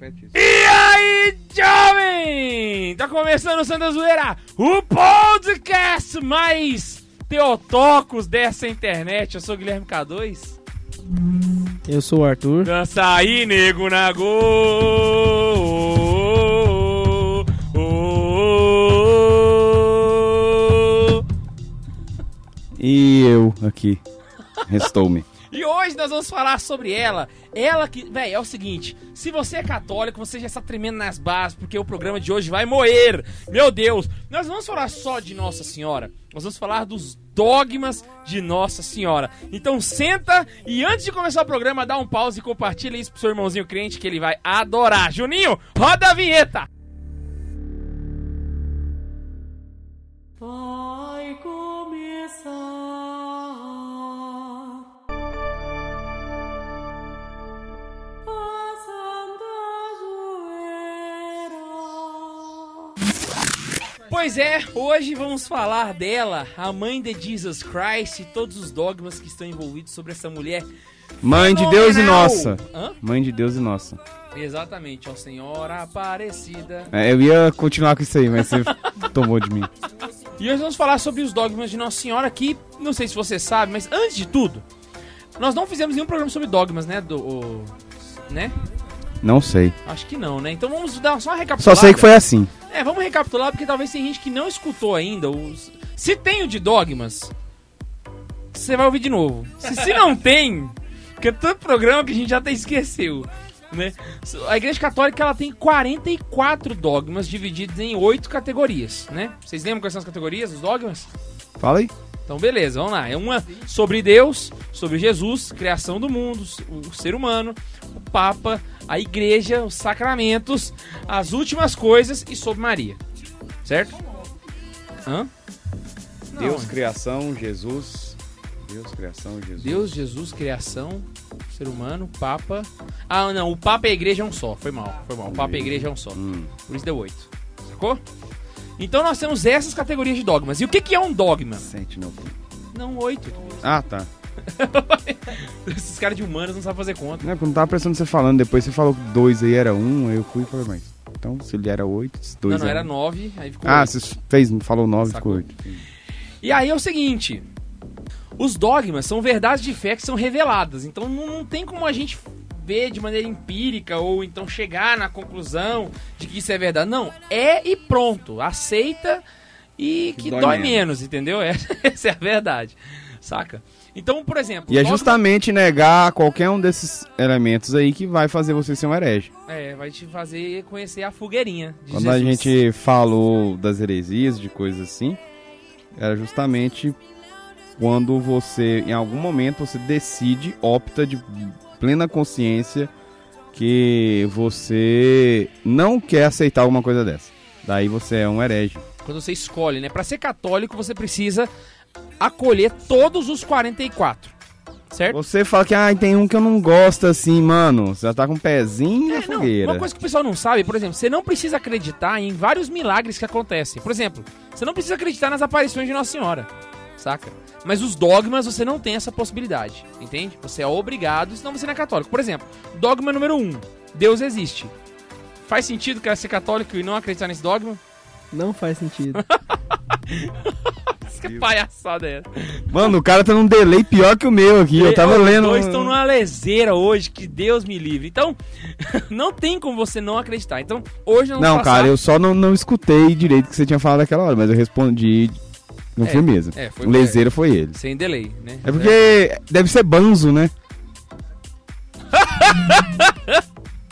E aí, jovem! Tá começando o Santa Zoeira, o podcast mais teotocos dessa internet. Eu sou o Guilherme K2. Eu sou o Arthur. Dança aí, nego na gol. E eu aqui. Restou-me. E hoje nós vamos falar sobre ela. Ela que, véi, é o seguinte: se você é católico, você já está tremendo nas bases, porque o programa de hoje vai moer. Meu Deus, nós vamos falar só de Nossa Senhora, nós vamos falar dos dogmas de Nossa Senhora. Então senta e antes de começar o programa, dá um pause e compartilha isso pro seu irmãozinho crente que ele vai adorar. Juninho, roda a vinheta! Pois é, hoje vamos falar dela, a mãe de Jesus Christ e todos os dogmas que estão envolvidos sobre essa mulher. Mãe de Deus e fenomenal. nossa. Hã? Mãe de Deus e nossa. Exatamente, ó Senhora Aparecida. É, eu ia continuar com isso aí, mas você tomou de mim. E hoje vamos falar sobre os dogmas de Nossa Senhora que, não sei se você sabe, mas antes de tudo, nós não fizemos nenhum programa sobre dogmas, né? Do, o- né? Não sei. Acho que não, né? Então vamos dar só uma Só recapitulada. sei que foi assim. É, vamos recapitular porque talvez tem gente que não escutou ainda. Os... Se tem o de dogmas, você vai ouvir de novo. Se, se não tem, porque é tanto programa que a gente já até esqueceu. Né? A Igreja Católica ela tem 44 dogmas divididos em oito categorias, né? Vocês lembram quais são as categorias, os dogmas? Fala aí. Então, beleza, vamos lá. É uma sobre Deus, sobre Jesus, criação do mundo, o ser humano, o Papa, a igreja, os sacramentos, as últimas coisas e sobre Maria. Certo? Hã? Não, Deus, criação, Jesus. Deus, criação, Jesus. Deus, Jesus, criação, ser humano, Papa. Ah, não, o Papa e a igreja é um só. Foi mal, foi mal. O Papa e a igreja é um só. Hum. Por isso deu oito. Sacou? Então nós temos essas categorias de dogmas. E o que, que é um dogma? Sente, não. Não, oito. Ah, tá. Esses caras de humanas não sabem fazer conta. Não, quando tava prestando você falando, depois você falou que dois aí era um, aí eu fui e falei, mas. Então, se ele era oito, dois não, não, era um. nove, aí ficou Ah, você fez, falou nove, Sacou. ficou oito. E aí é o seguinte: os dogmas são verdades de fé que são reveladas. Então não, não tem como a gente ver de maneira empírica ou então chegar na conclusão de que isso é verdade. Não, é e pronto. Aceita e que, Que dói, dói menos. menos. entendeu? É- Essa é a verdade. Saca? Então, por exemplo. E é justamente negar qualquer um desses elementos aí que vai fazer você ser um herege. É, vai te fazer conhecer a fogueirinha. De Quando a Jesus. gente falou das heresias, de coisas assim, era justamente quando você, em algum momento, você decide, opta de plena consciência que você não quer aceitar alguma coisa dessa. Daí você é um herege. Quando você escolhe, né? Pra ser católico, você precisa acolher todos os 44. Certo? Você fala que ah, tem um que eu não gosto assim, mano. Você já tá com o pezinho na É, não, fogueira. uma coisa que o pessoal não sabe, por exemplo, você não precisa acreditar em vários milagres que acontecem. Por exemplo, você não precisa acreditar nas aparições de Nossa Senhora, saca? Mas os dogmas você não tem essa possibilidade, entende? Você é obrigado, senão você não é católico. Por exemplo, dogma número um: Deus existe. Faz sentido, cara, ser católico e não acreditar nesse dogma? Não faz sentido. Que palhaçada é essa? Mano, o cara tá num delay pior que o meu aqui. Eu tava Os lendo. dois estão numa leseira hoje, que Deus me livre. Então, não tem como você não acreditar. Então, hoje nós vamos Não, passar... cara, eu só não, não escutei direito o que você tinha falado naquela hora, mas eu respondi com É, firmeza. é, foi- o lezeiro foi ele. Sem delay, né? É porque deve ser banzo, né?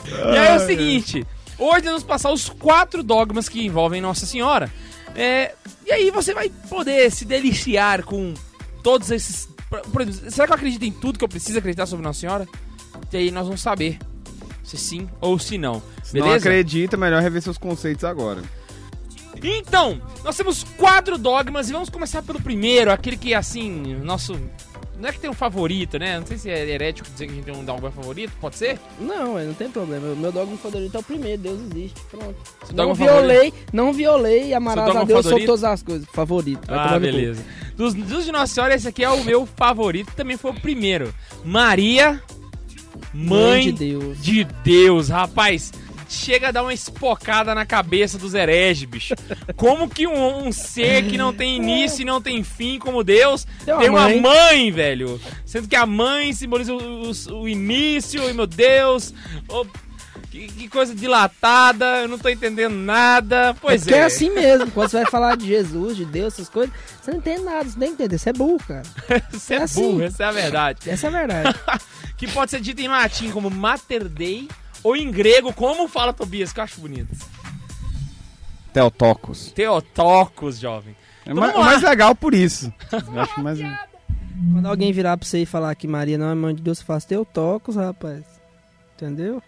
E aí é o seguinte, hoje nós vamos passar os quatro dogmas que envolvem Nossa Senhora. É, e aí você vai poder se deliciar com todos esses... por- exemplo, será que eu acredito em tudo que eu preciso acreditar sobre Nossa Senhora? E aí nós vamos saber se sim ou se não. Se não Beleza? acredita, melhor rever seus conceitos agora. Então, nós temos quatro dogmas e vamos começar pelo primeiro, aquele que, assim, nosso... Não é que tem um favorito, né? Não sei se é herético dizer que a gente tem um dogma favorito, pode ser? Não, é, não tem problema. Meu dogma favorito é o primeiro, Deus existe. Pronto. dogma Não violei, não violei e Seu amarás a Deus sobre todas as coisas. Favorito. Ah, beleza. Dos, dos de Nossa Senhora, esse aqui é o meu favorito, também foi o primeiro. Maria, mãe, Mãe de Deus. de Deus, rapaz. Chega a dar uma espocada na cabeça dos hereges, bicho. Como que um, um ser que não tem início e não tem fim, como Deus, Tem uma tem uma mãe. mãe, velho? Sendo que a mãe simboliza o, o- o início, e meu Deus. ô, que, que coisa dilatada, eu não tô entendendo nada. Pois Porque é. é assim mesmo. Quando você vai falar de Jesus, de Deus, essas coisas, você não entende nada, você nem entende. Você é burro, cara. Você é é assim. burro, essa é a verdade. Essa é a verdade. que pode ser dito em latim como Mater Dei, ou em grego, como fala Tobias, que eu acho bonito. Teotocos. Teotocos, jovem. É Então lá. mais legal por isso. Eu acho mais... Quando alguém virar pra você e falar que Maria não é mãe de Deus, você fala, teu tocos, rapaz. Entendeu?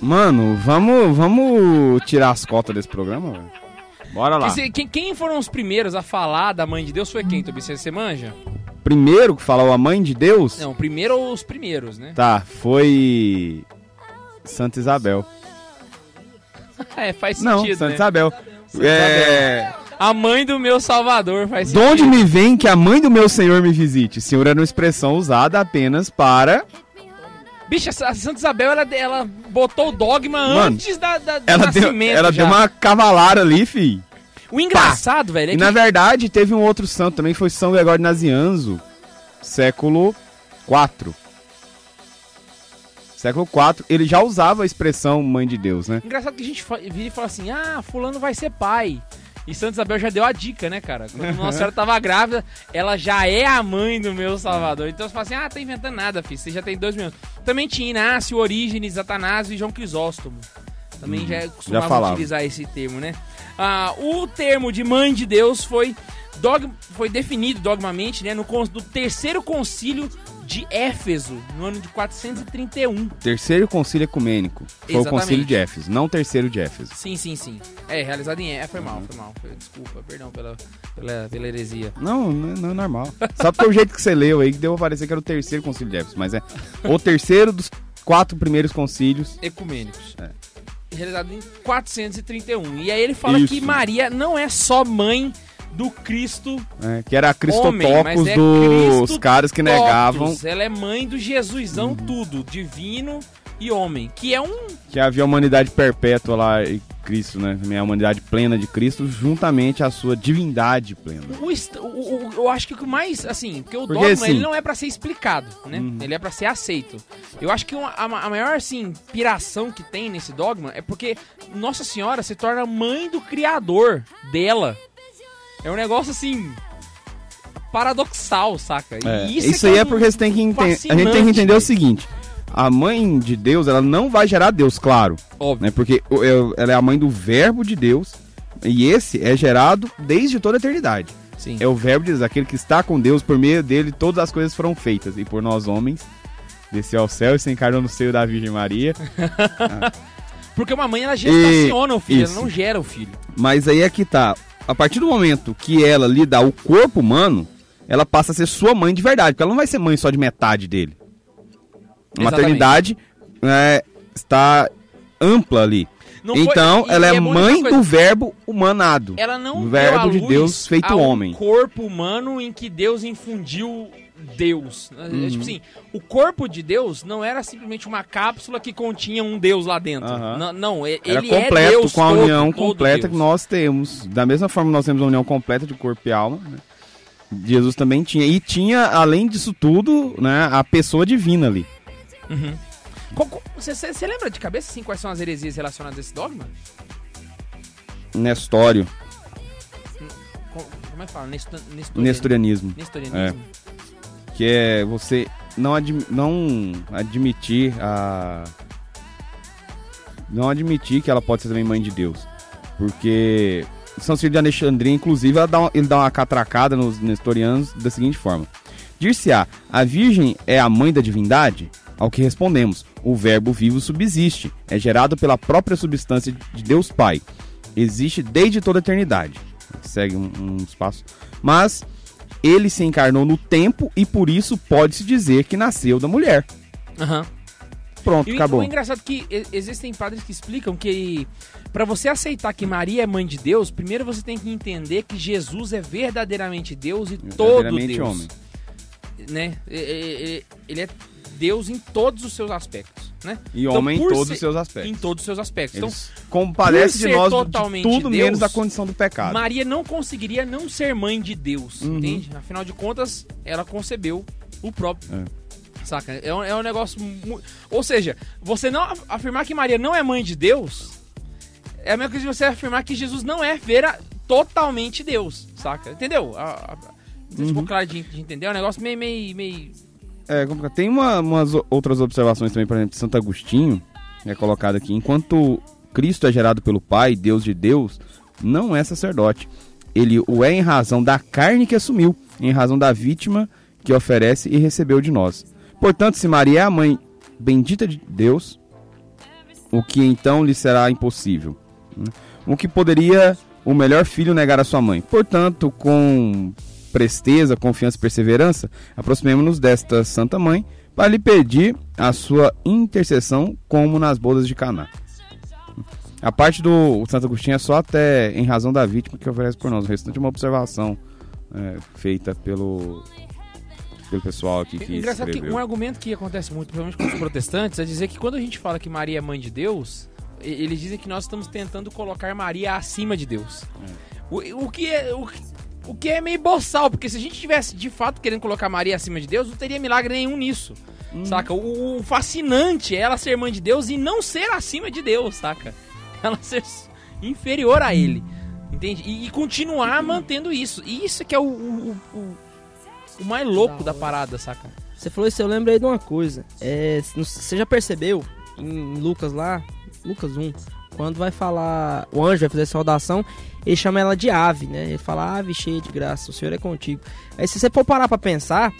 Mano, vamos, vamos tirar as cotas desse programa, velho. Bora lá. Quem, quem foram os primeiros a falar da mãe de Deus foi quem, Tobias? Você manja? Primeiro que falou a mãe de Deus, Não, primeiro ou os primeiros, né? tá, foi Santa Isabel. É, faz Não, sentido, Santa né? Isabel. É, A mãe do meu salvador faz de sentido. onde me vem que a mãe do meu Senhor me visite? Senhor era uma expressão usada apenas para... Bicha, a Santa Isabel, ela, ela botou o dogma Mano, antes da, da, do Ela, deu, nascimento ela já. deu uma cavalara ali, fi. O engraçado, velho, é E que... na verdade teve um outro santo também, foi São Gregório Nazianzo, século IV. Século IV, ele já usava a expressão mãe de Deus, né? Engraçado que a gente vira e fala assim, ah, fulano vai ser pai. E Santa Isabel já deu a dica, né, cara? Quando Nossa Senhora tava grávida, ela já é a mãe do meu salvador. Então você fala assim, ah, tá inventando nada, filho, você já tem dois minutos. Também tinha Inácio, Orígenes, Atanásio e João Crisóstomo. Também já costumavam falava. utilizar esse termo, né? Ah, o termo de mãe de Deus foi, dog, foi definido dogmamente né, no, do terceiro concílio de Éfeso, no ano de 431. Terceiro concílio ecumênico. Foi o Exatamente. concílio de Éfeso, não o terceiro de Éfeso. Sim, sim, sim. É, realizado em. É, foi mal, foi mal. Foi- desculpa, perdão pela, pela, pela heresia. Não, não, não é normal. Só porque o jeito que você leu aí, que deu a parecer que era o terceiro concílio de Éfeso. Mas é o terceiro dos quatro primeiros concílios. Ecumênicos. É. Realizado em 431. E aí ele fala Isso. que Maria não é só mãe do Cristo né, que era a Cristotocos é dos Cristo caras que negavam. Ela é mãe do Jesusão tudo, divino e homem. Que é um. que havia a humanidade perpétua lá em Cristo, né? A humanidade plena de Cristo, juntamente à sua divindade plena. o o- o- eu acho que o mais, assim, porque o Porque, dogma assim- ele não é pra ser explicado, né? Ele é pra ser aceito. Eu acho que uma- a, a maior, assim, piração que tem nesse dogma é porque Nossa Senhora se torna mãe do Criador dela. É um negócio, assim, paradoxal, saca? É, E isso que aí é porque você tem que entender. A gente tem que entender o seguinte: a mãe de Deus, ela não vai gerar Deus, claro, Óbvio. né? Porque é- ela é a mãe do Verbo de Deus. E esse é gerado desde toda a eternidade. Sim. É o Verbo de Deus, aquele que está com Deus, por meio dele todas as coisas foram feitas. E por nós homens, desceu ao céu e se encarnou no seio da Virgem Maria. Porque uma mãe, ela gestaciona o filho, isso. ela não gera o filho. Mas aí é que tá. A partir do momento que ela lhe dá o corpo humano, ela passa a ser sua mãe de verdade. Porque ela não vai ser mãe só de metade dele. Maternidade é, está ampla ali. Não foi- então, e- ela é essa mãe coisa. do verbo humanado. Ela não verbo de Deus feito homem. corpo humano em que Deus infundiu Deus. É, Uhum. Tipo assim, o corpo de Deus não era simplesmente uma cápsula que continha um Deus lá dentro. Aham. Não, não, e- Era ele é completo Deus com a todo, união todo completa Deus. que nós temos. Da mesma forma que nós temos a união completa de corpo e alma, né? Jesus também tinha. E tinha, além disso tudo, né, a pessoa divina ali. Você lembra de cabeça assim quais são as heresias relacionadas a esse dogma? Nestório, Co- Como é que fala? Nestor, nestorianismo. nestorianismo. Nestorianismo. que é você não, admi- não admitir a não admitir que ela pode ser também mãe de Deus, porque São Ciro de Alexandria, inclusive, ela dá uma- ele dá uma catracada nos nestorianos da seguinte forma: dir-se-á, a Virgem é a mãe da divindade? Ao que respondemos: o Verbo vivo subsiste, é gerado pela própria substância de Deus Pai, existe desde toda a eternidade. Segue um, um espaço, mas ele se encarnou no tempo e por isso pode-se dizer que nasceu da mulher. Aham. Pronto, E acabou. o engraçado é que existem padres que explicam que pra você aceitar que Maria é mãe de Deus, primeiro você tem que entender que Jesus é verdadeiramente Deus e todo Verdadeiramente Deus. homem. Né? Ele é Deus em todos os seus aspectos, né? E Então, homem em todos ser- os seus aspectos. Em todos os seus aspectos. Então, Eles compadecem por de nós de totalmente tudo Deus, menos a condição do pecado. Maria não conseguiria não ser mãe de Deus, Uhum. entende? Afinal de contas, ela concebeu o próprio. Saca? É um, é um negócio. mu- Ou seja, você não af- afirmar que Maria não é mãe de Deus é a mesma coisa de você afirmar que Jesus não é vera, totalmente Deus, saca? Entendeu? A- a- não sei se Uhum. ficou claro de, de entender. É um negócio meio. meio, meio... É complicado. Tem uma- umas outras observações também, por exemplo, Santo Agostinho, é colocado aqui. Enquanto Cristo é gerado pelo Pai, Deus de Deus, não é sacerdote. Ele o é em razão da carne que assumiu, em razão da vítima que oferece e recebeu de nós. Portanto, se Maria é a mãe bendita de Deus, o que então lhe será impossível? né? O que poderia o melhor filho negar a sua mãe? Portanto, com presteza, confiança e perseverança, aproximemos-nos desta Santa Mãe para lhe pedir a sua intercessão, como nas bodas de Caná. A parte do Santo Agostinho é só até em razão da vítima que oferece por nós. O restante é uma observação é, feita pelo, pelo pessoal aqui que Engraçado que escreveu. um argumento que acontece muito, principalmente com os protestantes, é dizer que quando a gente fala que Maria é mãe de Deus, eles dizem que nós estamos tentando colocar Maria acima de Deus. O, o que é. O, que- o que é meio boçal, porque se a gente tivesse de fato querendo colocar Maria acima de Deus, não teria milagre nenhum nisso. Saca? O, o fascinante é ela ser mãe de Deus e não ser acima de Deus, saca? Ela ser inferior a ele. Entende? E, e continuar mantendo isso. E isso que é o, o, o- o mais louco da parada, saca? Você falou isso, eu lembrei de uma coisa. É, você já percebeu em Lucas lá, Lucas 1, quando vai falar, o anjo vai fazer a saudação, ele chama ela de ave, né? Ele fala, ave cheia de graça, o Senhor é contigo. Aí se você for parar pra pensar,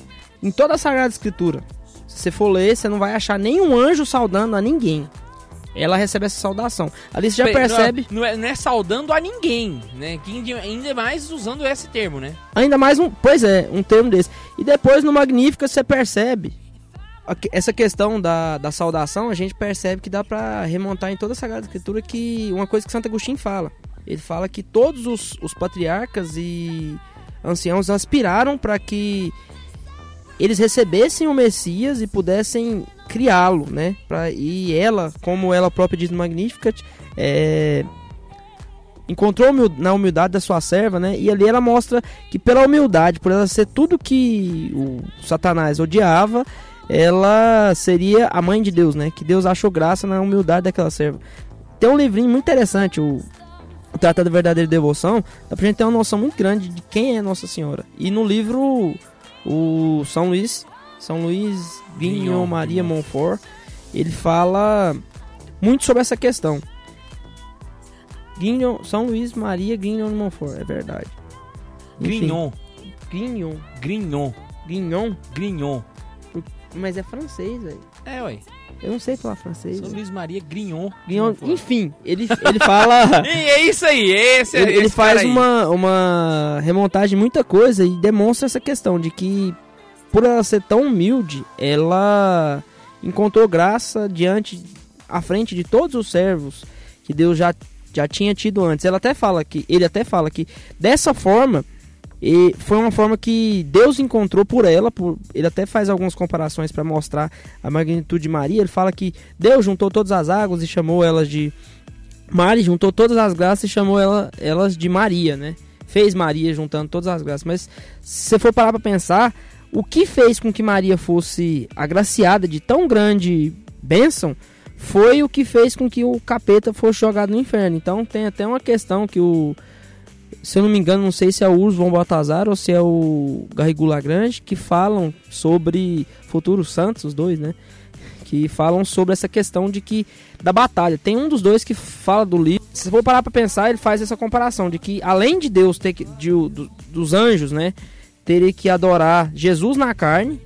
em toda a Sagrada Escritura, se você for ler, você não vai achar nenhum anjo saudando a ninguém. Ela recebe essa saudação. Ali você já Peraí, percebe, Não é, não é saudando a ninguém, né? Que Ainda mais usando esse termo, né? ainda mais um, pois é, um termo desse. E depois no Magnífica você percebe essa questão da, da saudação, a gente percebe que dá pra remontar em toda a Sagrada Escritura que uma coisa que Santo Agostinho fala. Ele fala que todos os, os patriarcas e anciãos aspiraram para que eles recebessem o Messias e pudessem criá-lo, né? Pra, e ela, como ela própria diz no Magnificat, é, encontrou na humildade da sua serva, né? E ali ela mostra que pela humildade, por ela ser tudo que o Satanás odiava, ela seria a mãe de Deus, né? Que Deus achou graça na humildade daquela serva. Tem um livrinho muito interessante, o, Tratado da Verdadeira Devoção, dá pra gente ter uma noção muito grande de quem é Nossa Senhora. E no livro, o São Luís, São Luís Grignon, Maria. Montfort, ele fala muito sobre essa questão. Grignon, São Luís Maria Grignon de Montfort, é verdade. Enfim, Grignon, Grignon. Grignon, Grignon? Grignon. Mas é francês, velho. É, ué. Eu não sei falar francês. São. Luís Maria Grignon. Grignon, enfim, ele, ele fala. E é isso aí, esse é ele, ele esse cara faz aí. uma, uma remontagem de muita coisa e demonstra essa questão de que, por ela ser tão humilde, ela encontrou graça diante, à frente de todos os servos que Deus já, já tinha tido antes. Ela até fala que, ele até fala que dessa forma, e foi uma forma que Deus encontrou por ela. Por, ele até faz algumas comparações para mostrar a magnitude de Maria. Ele fala que Deus juntou todas as águas e chamou elas de Mari, juntou todas as graças e chamou ela, elas de Maria, né? Fez Maria juntando todas as graças. Mas se você for parar para pensar, o que fez com que Maria fosse agraciada de tão grande bênção foi o que fez com que o capeta fosse jogado no inferno. Então tem até uma questão que o se eu não me engano, não sei se é o Urso Baltazar ou se é o Garrigou Lagrange, que falam sobre futuros santos, os dois, né? Que falam sobre essa questão de que da batalha. Tem um dos dois que fala do livro. Se for parar pra pensar, ele faz essa comparação de que além de Deus ter que de, do- dos anjos, né, terem que adorar Jesus na carne,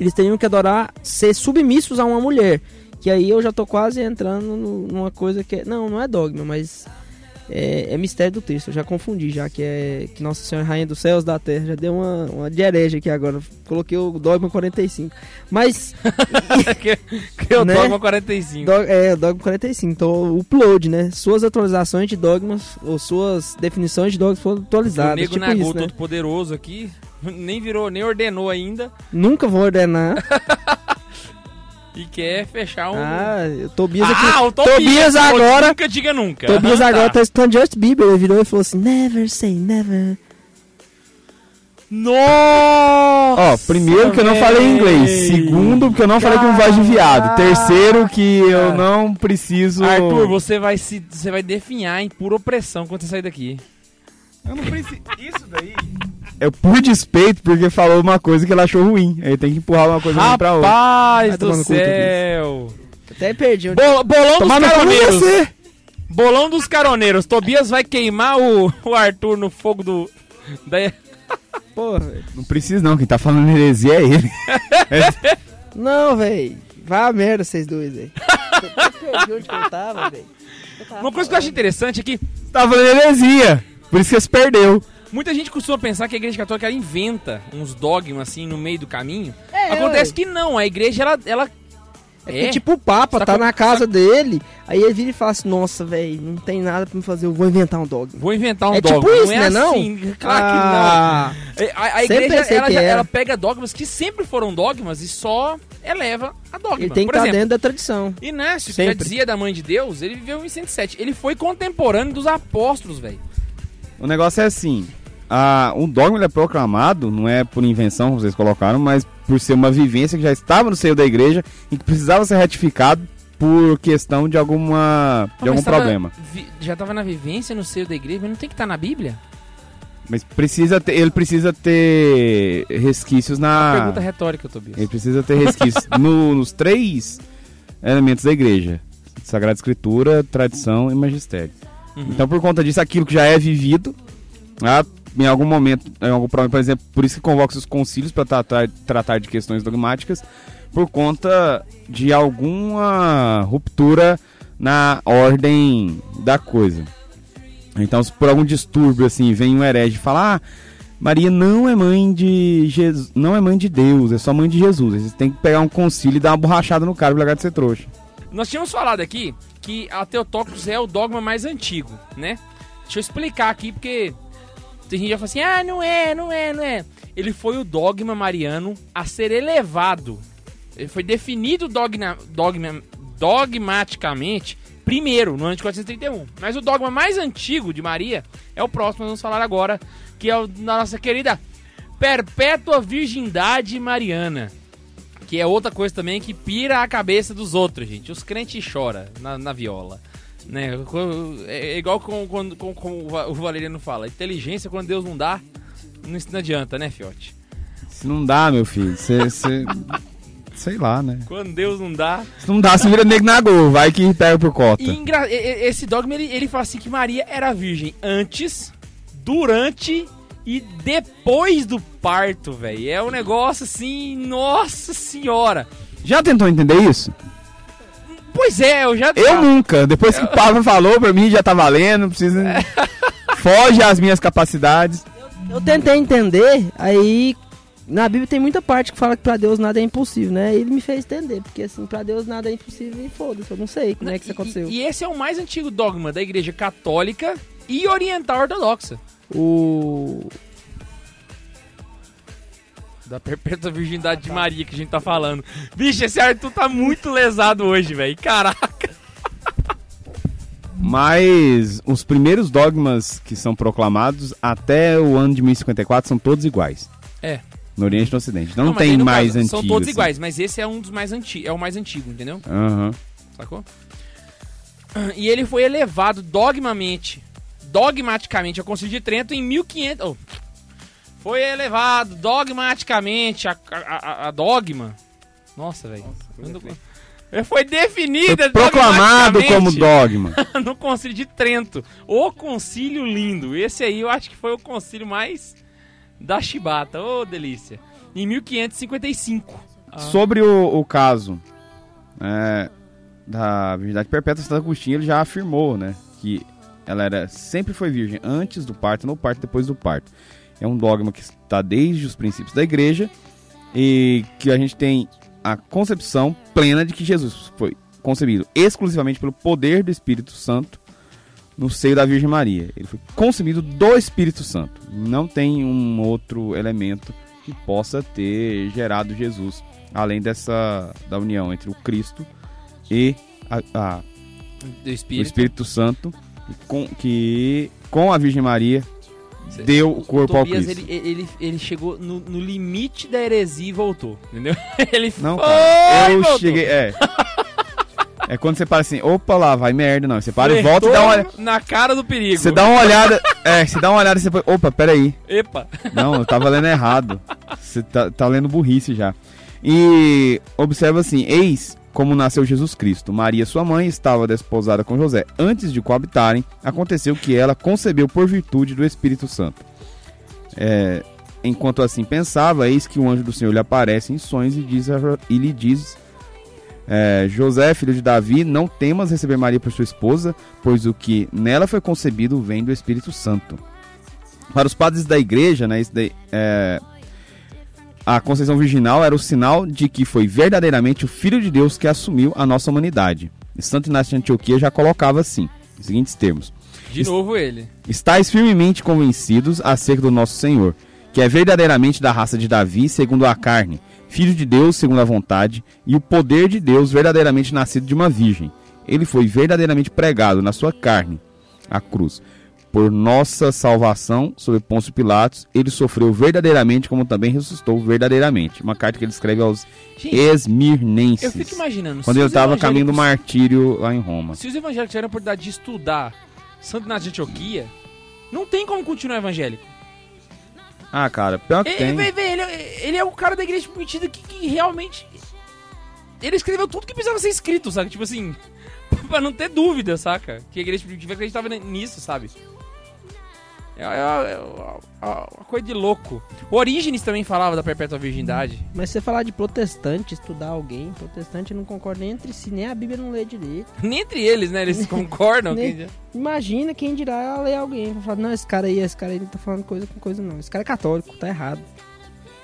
eles teriam que adorar ser submissos a uma mulher. Que aí eu já tô quase entrando numa coisa que é, não, não é dogma, mas é, é mistério do texto, eu já confundi, já que é que Nossa Senhora é Rainha dos Céus da Terra, já deu uma, uma de herege aqui agora, coloquei o dogma 45. Mas, que, que eu Né? dogma 45. do, é, dogma 45, então o upload, né? Suas atualizações de dogmas, ou suas definições de dogmas foram o atualizadas, nego tipo Nagô isso, né? todo poderoso aqui, nem virou, nem ordenou ainda. Nunca vou ordenar, e quer fechar um. Ah, o Tobias aqui. Ah, o Tobias, Tobias agora- Nunca diga nunca. Tobias Ah, agora tá. tá escutando Just Bieber. Ele virou e falou assim: Never say never. Nossa! Ó, primeiro que eu não falei inglês. Segundo, que eu não falei com voz de viado. Terceiro, que eu não preciso. Arthur, você vai se você vai definhar em pura opressão quando você sair daqui. Eu não preciso. Isso daí. É por despeito, porque falou uma coisa que ele achou ruim. Aí tem que empurrar uma coisa ruim pra outra. Rapaz do céu! Até perdi. onde- Bol- bolão Tomar dos caroneiros. Bolão dos caroneiros. Tobias vai queimar o, o Arthur no fogo do da, Porra, velho. Não precisa não, quem tá falando heresia é ele. Não, velho. Vai a merda, vocês dois, velho. Eu até perdi onde que eu tava, velho. Uma coisa que eu acho interessante é que Você tá falando heresia. Por isso que você perdeu. Muita gente costuma pensar que a igreja católica ela inventa uns dogmas assim no meio do caminho. É, Acontece ué. que não, a igreja ela, ela É que, tipo, o Papa Tá tá, na casa dele, aí ele vira e fala assim, nossa, velho, não tem nada pra me fazer, eu vou inventar um dogma. Vou inventar um É tipo dogma. isso, não é né, não? assim. Claro Ah, que não. A, a Sempre igreja ela, já- ela pega dogmas que sempre foram dogmas e só eleva a dogma. Ele tem que Por estar exemplo, dentro da tradição. Inácio, que já Sempre. dizia da mãe de Deus, ele viveu em 107. Ele foi contemporâneo dos apóstolos, velho. O negócio é assim. A, o dogma é proclamado, não é por invenção, como vocês colocaram, mas por ser uma vivência que já estava no seio da igreja e que precisava ser ratificado por questão de alguma de algum problema. vi- já tava na vivência no seio da igreja, mas não tem que estar na Bíblia? Mas precisa ter, ele precisa ter resquícios na Pergunta retórica, Tobias. Ele precisa ter resquícios no- nos três elementos da igreja: Sagrada Escritura, tradição e magistério. Uhum. Então, por conta disso, aquilo que já é vivido, ah, em algum momento, em algum problema, por exemplo, por isso que convoca os concílios para tratar, tratar de questões dogmáticas, por conta de alguma ruptura na ordem da coisa. Então, se por algum distúrbio assim vem um herege falar, ah, Maria não é mãe de Jesus, não é mãe de Deus, é só mãe de Jesus. Você tem que pegar um concílio e dar uma borrachada no cara pra largar de ser trouxa. Nós tínhamos falado aqui que a Teotocos é o dogma mais antigo, né? Deixa eu explicar aqui, porque tem gente que já fala assim, ah, não é, não é, não é. Ele foi o dogma mariano a ser elevado. Ele foi definido dogma, dogma, dogmaticamente primeiro, no ano de 431. Mas o dogma mais antigo de Maria é o próximo nós vamos falar agora, que é o da nossa querida Perpétua Virgindade Mariana. Que é outra coisa também que pira a cabeça dos outros, gente. Os crentes choram na, na viola. Né? É igual com, com, com, com o Va- o Valeriano fala. Inteligência, quando Deus não dá, não, não adianta, né, Fiote? Se não dá, meu filho, você. você- Sei lá, né? Quando Deus não dá... Se não dá, se vira nego na gol, vai que pega por cota. Engra- esse dogma, ele, ele fala assim que Maria era virgem antes, durante e depois do parto, velho. É um negócio assim, nossa senhora. Já tentou entender isso? Pois é, eu já... Eu nunca. Depois que o Pablo falou, pra mim já tá valendo, não precisa. Foge às minhas capacidades. Eu tentei entender, aí na Bíblia tem muita parte que fala que pra Deus nada é impossível, né? Ele me fez entender, porque assim, pra Deus nada é impossível e foda-se, eu não sei como é que isso E- aconteceu. E, e esse é o mais antigo dogma da igreja católica e oriental ortodoxa. O. Da perpétua virgindade de Maria que a gente tá falando. Bicho, esse Arthur tá muito lesado hoje, velho. Caraca. Mas os primeiros dogmas que são proclamados até o ano de 1054 são todos iguais. É. No Oriente e no Ocidente. Não, aí, tem mais caso, antigos. São todos assim. iguais, mas esse é um dos mais antigos. É o mais antigo, entendeu? Aham. Sacou? E ele foi elevado dogmamente, dogmaticamente ao Concílio de Trento em 1500. oh, foi elevado dogmaticamente a, a, a- dogma. Nossa, velho. Foi definida Foi proclamado como dogma. no Concílio de Trento. O concílio lindo. Esse aí eu acho que foi o concílio mais da chibata. Ô, delícia. Em 1555. Ah. Sobre o, o caso é, da virgindade perpétua, Santo Agostinho ele já afirmou, né, que ela era sempre foi virgem antes do parto, no parto, depois do parto. É um dogma que está desde os princípios da igreja e que a gente tem a concepção plena de que Jesus foi concebido exclusivamente pelo poder do Espírito Santo no seio da Virgem Maria. Ele foi concebido do Espírito Santo. Não tem um outro elemento que possa ter gerado Jesus além dessa da união entre o Cristo e a, a- Do o espírito. Espírito Santo, com, que com a Virgem Maria Cê- deu o corpo ao Tobias, Cristo. ele, ele, ele chegou no, no limite da heresia e voltou, entendeu? Ele Não, foi cara, eu voltou. cheguei. É. É quando você para assim, opa lá, vai merda, não. Você para e volta e dá uma olhada. Na cara do perigo. Você dá uma olhada. É, você dá uma olhada e você põe, opa, peraí. Epa. Não, eu tava lendo errado. Você tá, tá lendo burrice já. E observa assim: Eis como nasceu Jesus Cristo. Maria, sua mãe, estava desposada com José. Antes de coabitarem, aconteceu que ela concebeu por virtude do Espírito Santo. É, enquanto assim pensava, eis que o anjo do Senhor lhe aparece em sonhos e, diz e lhe diz: é, José, filho de Davi, não temas receber Maria por sua esposa, pois o que nela foi concebido vem do Espírito Santo. Para os padres da igreja, né, isso daí, é, a conceição virginal era o sinal de que foi verdadeiramente o Filho de Deus que assumiu a nossa humanidade. Santo Inácio de Antioquia já colocava assim, os seguintes termos. De novo ele. Estais firmemente convencidos acerca do nosso Senhor, que é verdadeiramente da raça de Davi, segundo a carne, filho de Deus, segundo a vontade, e o poder de Deus, verdadeiramente nascido de uma virgem. Ele foi verdadeiramente pregado na sua carne, a cruz. Por nossa salvação, sob Pôncio Pilatos, ele sofreu verdadeiramente, como também ressuscitou verdadeiramente. Uma carta que ele escreve aos Gente, esmirnenses, eu fico imaginando. quando ele estava a caminho do martírio lá em Roma. Se os evangélicos tiverem a oportunidade de estudar Santo Inácio de Antioquia, não tem como continuar evangélico. Ah, cara, pior que Ele, tem. vê- vê, ele, é- ele é o cara da igreja prometida que, que realmente. Ele escreveu tudo que precisava ser escrito, sabe? Tipo assim, pra não ter dúvida, saca? Que a igreja primitiva acreditava nisso, sabe? É, é- é- é uma coisa de louco. O Orígenes também falava da perpétua virgindade. Mas se você falar de protestante, estudar alguém, protestante não concorda nem entre si, nem a Bíblia não lê direito. Nem entre eles, né? Eles concordam. Nem- que- Imagina quem dirá ler alguém. Vai falar, não, esse cara aí, esse cara aí não tá falando coisa com coisa não. Esse cara é católico, tá errado.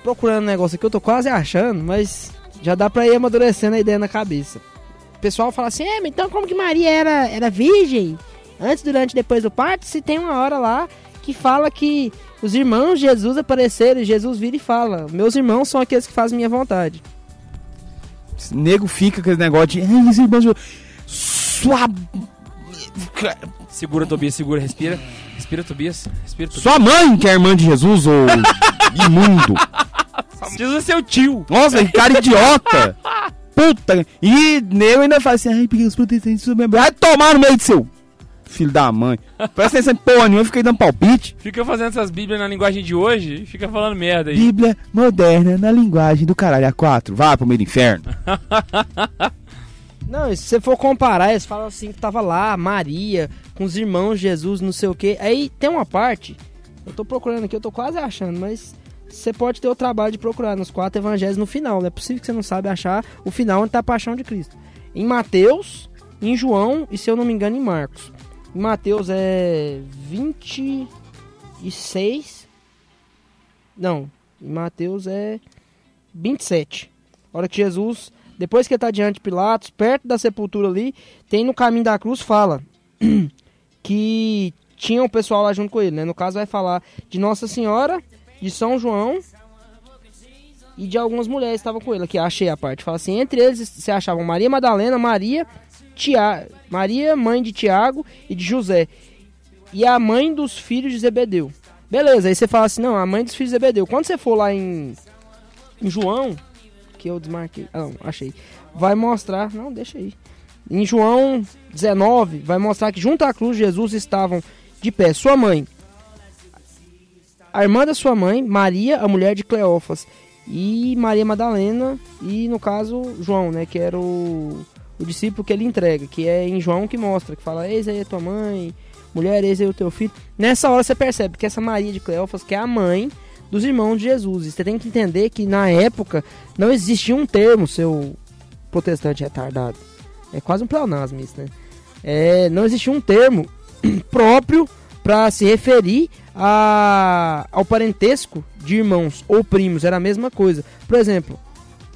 Procurando um negócio aqui, eu tô quase achando, mas já dá pra ir amadurecendo a ideia na cabeça. O pessoal fala assim, é, mas então como que Maria era, era virgem? Antes, durante e depois do parto, se tem uma hora lá que fala que os irmãos de Jesus apareceram e Jesus vira e fala, meus irmãos são aqueles que fazem minha vontade. nego fica com aquele negócio de. Esse irmão de- Sua. Segura, Tobias, segura, respira. Respira, Tobias. Respira, Tobias. Sua mãe que é irmã de Jesus, ô imundo. Jesus é seu tio. Nossa, que cara idiota. Puta. E nego ainda fala assim, ai, porque os protestantes. Vai tomar no meio do seu. Filho da mãe. Presta atenção em porra nenhuma, fica aí dando palpite. Fica fazendo essas bíblias na linguagem de hoje e fica falando merda aí. Bíblia moderna na linguagem do caralho A4. Vá pro meio do inferno. Não, e se você for comparar, eles falam assim que tava lá, Maria, com os irmãos de Jesus, não sei o que. Aí tem uma parte, eu tô procurando aqui, eu tô quase achando, mas você pode ter o trabalho de procurar nos quatro evangelhos no final. Não é possível que você não sabe achar o final onde tá a paixão de Cristo. Em Mateus, em João e, se eu não me engano, em Marcos. Mateus é 26. Não, Mateus é 27. A hora que Jesus, depois que ele está diante de Pilatos, perto da sepultura ali, tem no caminho da cruz, fala que tinha um pessoal lá junto com ele, né? No caso vai falar de Nossa Senhora, de São João e de algumas mulheres que estavam com ele. Aqui, achei a parte. Fala assim, entre eles se achavam Maria Madalena, Maria, Tia... Maria, mãe de Tiago e de José. E a mãe dos filhos de Zebedeu. Beleza, aí você fala assim, não, a mãe dos filhos de Zebedeu. Quando você for lá em, em João, que eu desmarquei. Ah, não, achei. Vai mostrar. Não, deixa aí. Em João 19, vai mostrar que junto à cruz de Jesus estavam de pé sua mãe, a irmã da sua mãe, Maria, a mulher de Cleófas, e Maria Madalena, e no caso, João, né? Que era o, o discípulo que ele entrega, que é em João que mostra, que fala: Eis aí a tua mãe, mulher, eis aí o teu filho. Nessa hora você percebe que essa Maria de Cleófas, que é a mãe dos irmãos de Jesus. E você tem que entender que na época não existia um termo, seu protestante retardado. É quase um pleonasmo isso, né? É, não existia um termo próprio para se referir a, ao parentesco de irmãos ou primos. Era a mesma coisa. Por exemplo,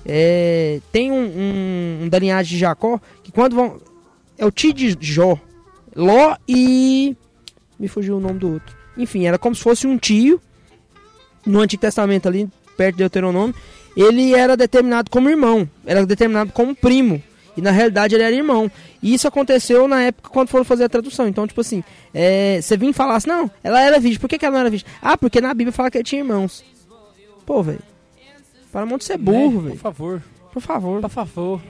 é, tem um, um, um da linhagem de Jacó que quando vão. É o tio de Jó. Ló e. Me fugiu o nome do outro. Enfim, era como se fosse um tio no Antigo Testamento ali, perto de Deuteronômio. ele era determinado como irmão, era determinado como primo. E na realidade ele era irmão. E isso aconteceu na época quando foram fazer a tradução. Então, tipo assim, é, você vinha e falasse, não, ela era virgem. Por que, que ela não era virgem? Ah, porque na Bíblia fala que ele tinha irmãos. Pô, velho. Para de ser burro, Né? Por velho. favor. Por favor. Por favor.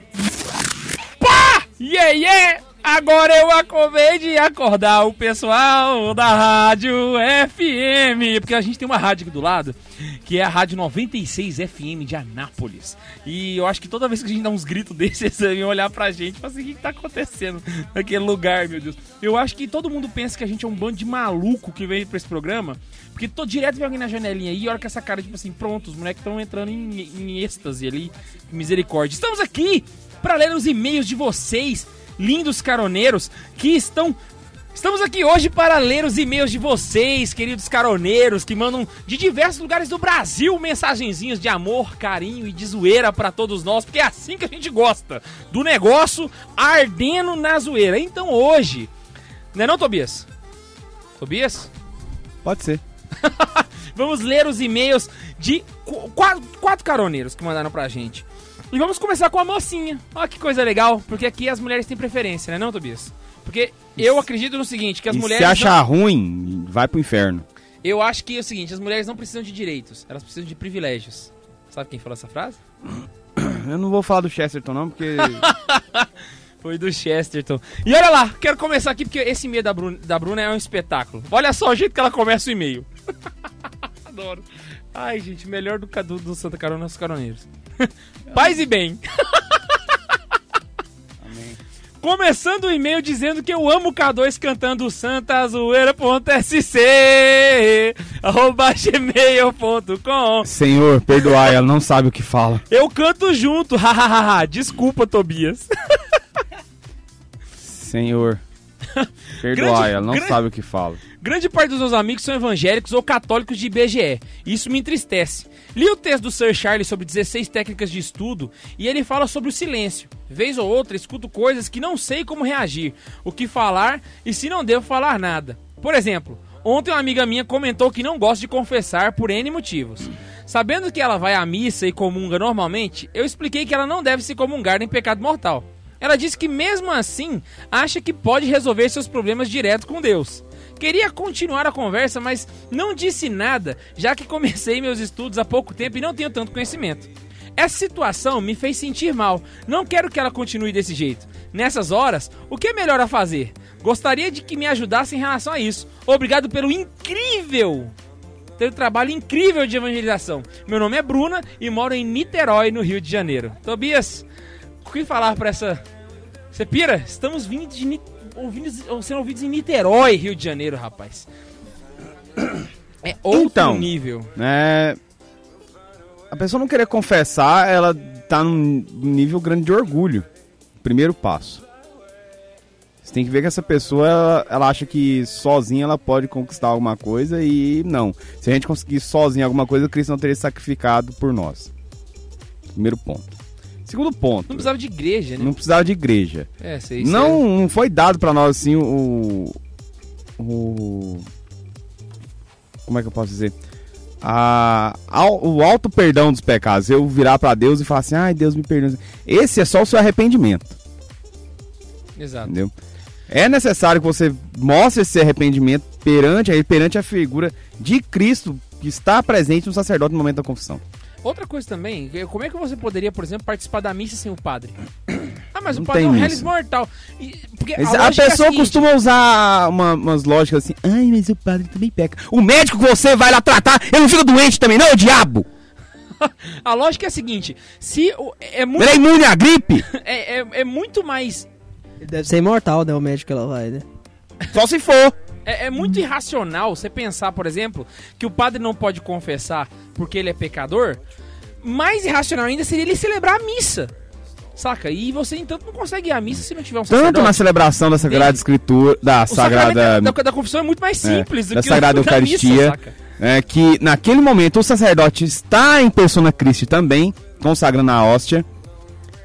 Pá! Yeah, yeah! Agora eu acabei de acordar o pessoal da Rádio FM. Porque a gente tem uma rádio aqui do lado, que é a Rádio 96 FM de Anápolis. E eu acho que toda vez que a gente dá uns gritos desses, eles vão olhar pra gente e falar assim, o que, que tá acontecendo naquele lugar, meu Deus? Eu acho que todo mundo pensa que a gente é um bando de maluco que vem pra esse programa. Porque tô direto vem alguém na janelinha aí e olha com essa cara, tipo assim, pronto, os moleques estão entrando em, em êxtase ali. Misericórdia. Estamos aqui para ler os e-mails de vocês, lindos caroneiros, que estão. Estamos aqui hoje para ler os e-mails de vocês, queridos caroneiros, que mandam de diversos lugares do Brasil mensagenzinhos de amor, carinho e de zoeira para todos nós, porque é assim que a gente gosta do negócio ardendo na zoeira. Então hoje, não é não, Tobias? Tobias? Pode ser. Vamos ler os e-mails de qu- quatro, quatro caroneiros que mandaram pra gente. E vamos começar com a mocinha. Olha que coisa legal, porque aqui as mulheres têm preferência, né, não, Tobias? Porque eu acredito no seguinte, que as e mulheres. se achar ruim, vai pro inferno. não- Eu acho que é o seguinte, as mulheres não precisam de direitos, elas precisam de privilégios. Sabe quem falou essa frase? Eu não vou falar do Chesterton não, porque Foi do Chesterton. E olha lá, quero começar aqui porque esse e-mail da Bruna, da Bruna é um espetáculo. Olha só o jeito que ela começa o e-mail. Adoro. Ai, gente, melhor do, do, do Santa Carona os caroneiros. Paz e bem. Começando o e-mail dizendo que eu amo o K2 cantando santazoeira.sc arroba gmail.com Senhor, perdoai, ela não sabe o que fala. Eu canto junto, hahaha. Desculpa, Tobias. Senhor, perdoai, Grande- ela não grande- sabe o que fala. Grande parte dos meus amigos são evangélicos ou católicos de IBGE. Isso me entristece. Li o texto do Sir Charles sobre 16 técnicas de estudo e ele fala sobre o silêncio. Vez ou outra, escuto coisas que não sei como reagir, o que falar e se não devo falar nada. Por exemplo, ontem uma amiga minha comentou que não gosta de confessar por N motivos. Sabendo que ela vai à missa e comunga normalmente, eu expliquei que ela não deve se comungar em pecado mortal. Ela disse que mesmo assim acha que pode resolver seus problemas direto com Deus. Queria continuar a conversa, mas não disse nada, já que comecei meus estudos há pouco tempo e não tenho tanto conhecimento. Essa situação me fez sentir mal. Não quero que ela continue desse jeito. Nessas horas, o que é melhor a fazer? Gostaria de que me ajudasse em relação a isso. Obrigado pelo incrível pelo trabalho incrível de evangelização. Meu nome é Bruna e moro em Niterói, no Rio de Janeiro. Tobias, o que falar pra essa. Você pira? Estamos vindo de Ni- ouvindo, sendo ouvidos em Niterói, Rio de Janeiro, rapaz. É outro Então. nível. É, a pessoa não querer confessar, ela tá num nível grande de orgulho. Primeiro passo. Você tem que ver que essa pessoa, ela, ela acha que sozinha ela pode conquistar alguma coisa e não. Se a gente conseguir sozinha alguma coisa, Cristo não teria sacrificado por nós. Primeiro ponto. Segundo ponto, Não precisava de igreja, né? não precisava de igreja. É, sei, sei. Não, não foi dado pra nós assim o. O. Como é que eu posso dizer? A, ao- o alto perdão dos pecados. Eu virar pra Deus e falar assim: ai, Deus me perdoa. Esse é só o seu arrependimento, Exato. entendeu? É necessário que você mostre esse arrependimento perante, perante a figura de Cristo que está presente no sacerdote no momento da confissão. Outra coisa também, como é que você poderia, por exemplo, participar da missa sem o padre? Ah, mas Não o padre é um réis mortal. E- a, é a pessoa seguinte, costuma usar uma- umas lógicas assim: ai, mas o padre também peca. O médico que você vai lá tratar, ele não fica doente também, não, o diabo! A lógica é a seguinte: se o- é muito, Ele é imune à gripe? é, é, é muito mais Ele deve ser imortal, né? O médico que ela vai, né? Só se for. É, é muito irracional você pensar, por exemplo, que o padre não pode confessar porque ele é pecador. Mais irracional ainda seria ele celebrar a missa. Saca? E você, entanto, não consegue ir à missa se não tiver um Tanto sacerdote. na celebração da Sagrada? Escritura, da Sagrada. da, da, confissão é muito mais é, simples do da que Sagrada o da Eucaristia. saca? É, que naquele momento o sacerdote está em persona Christi também, consagrando a hóstia.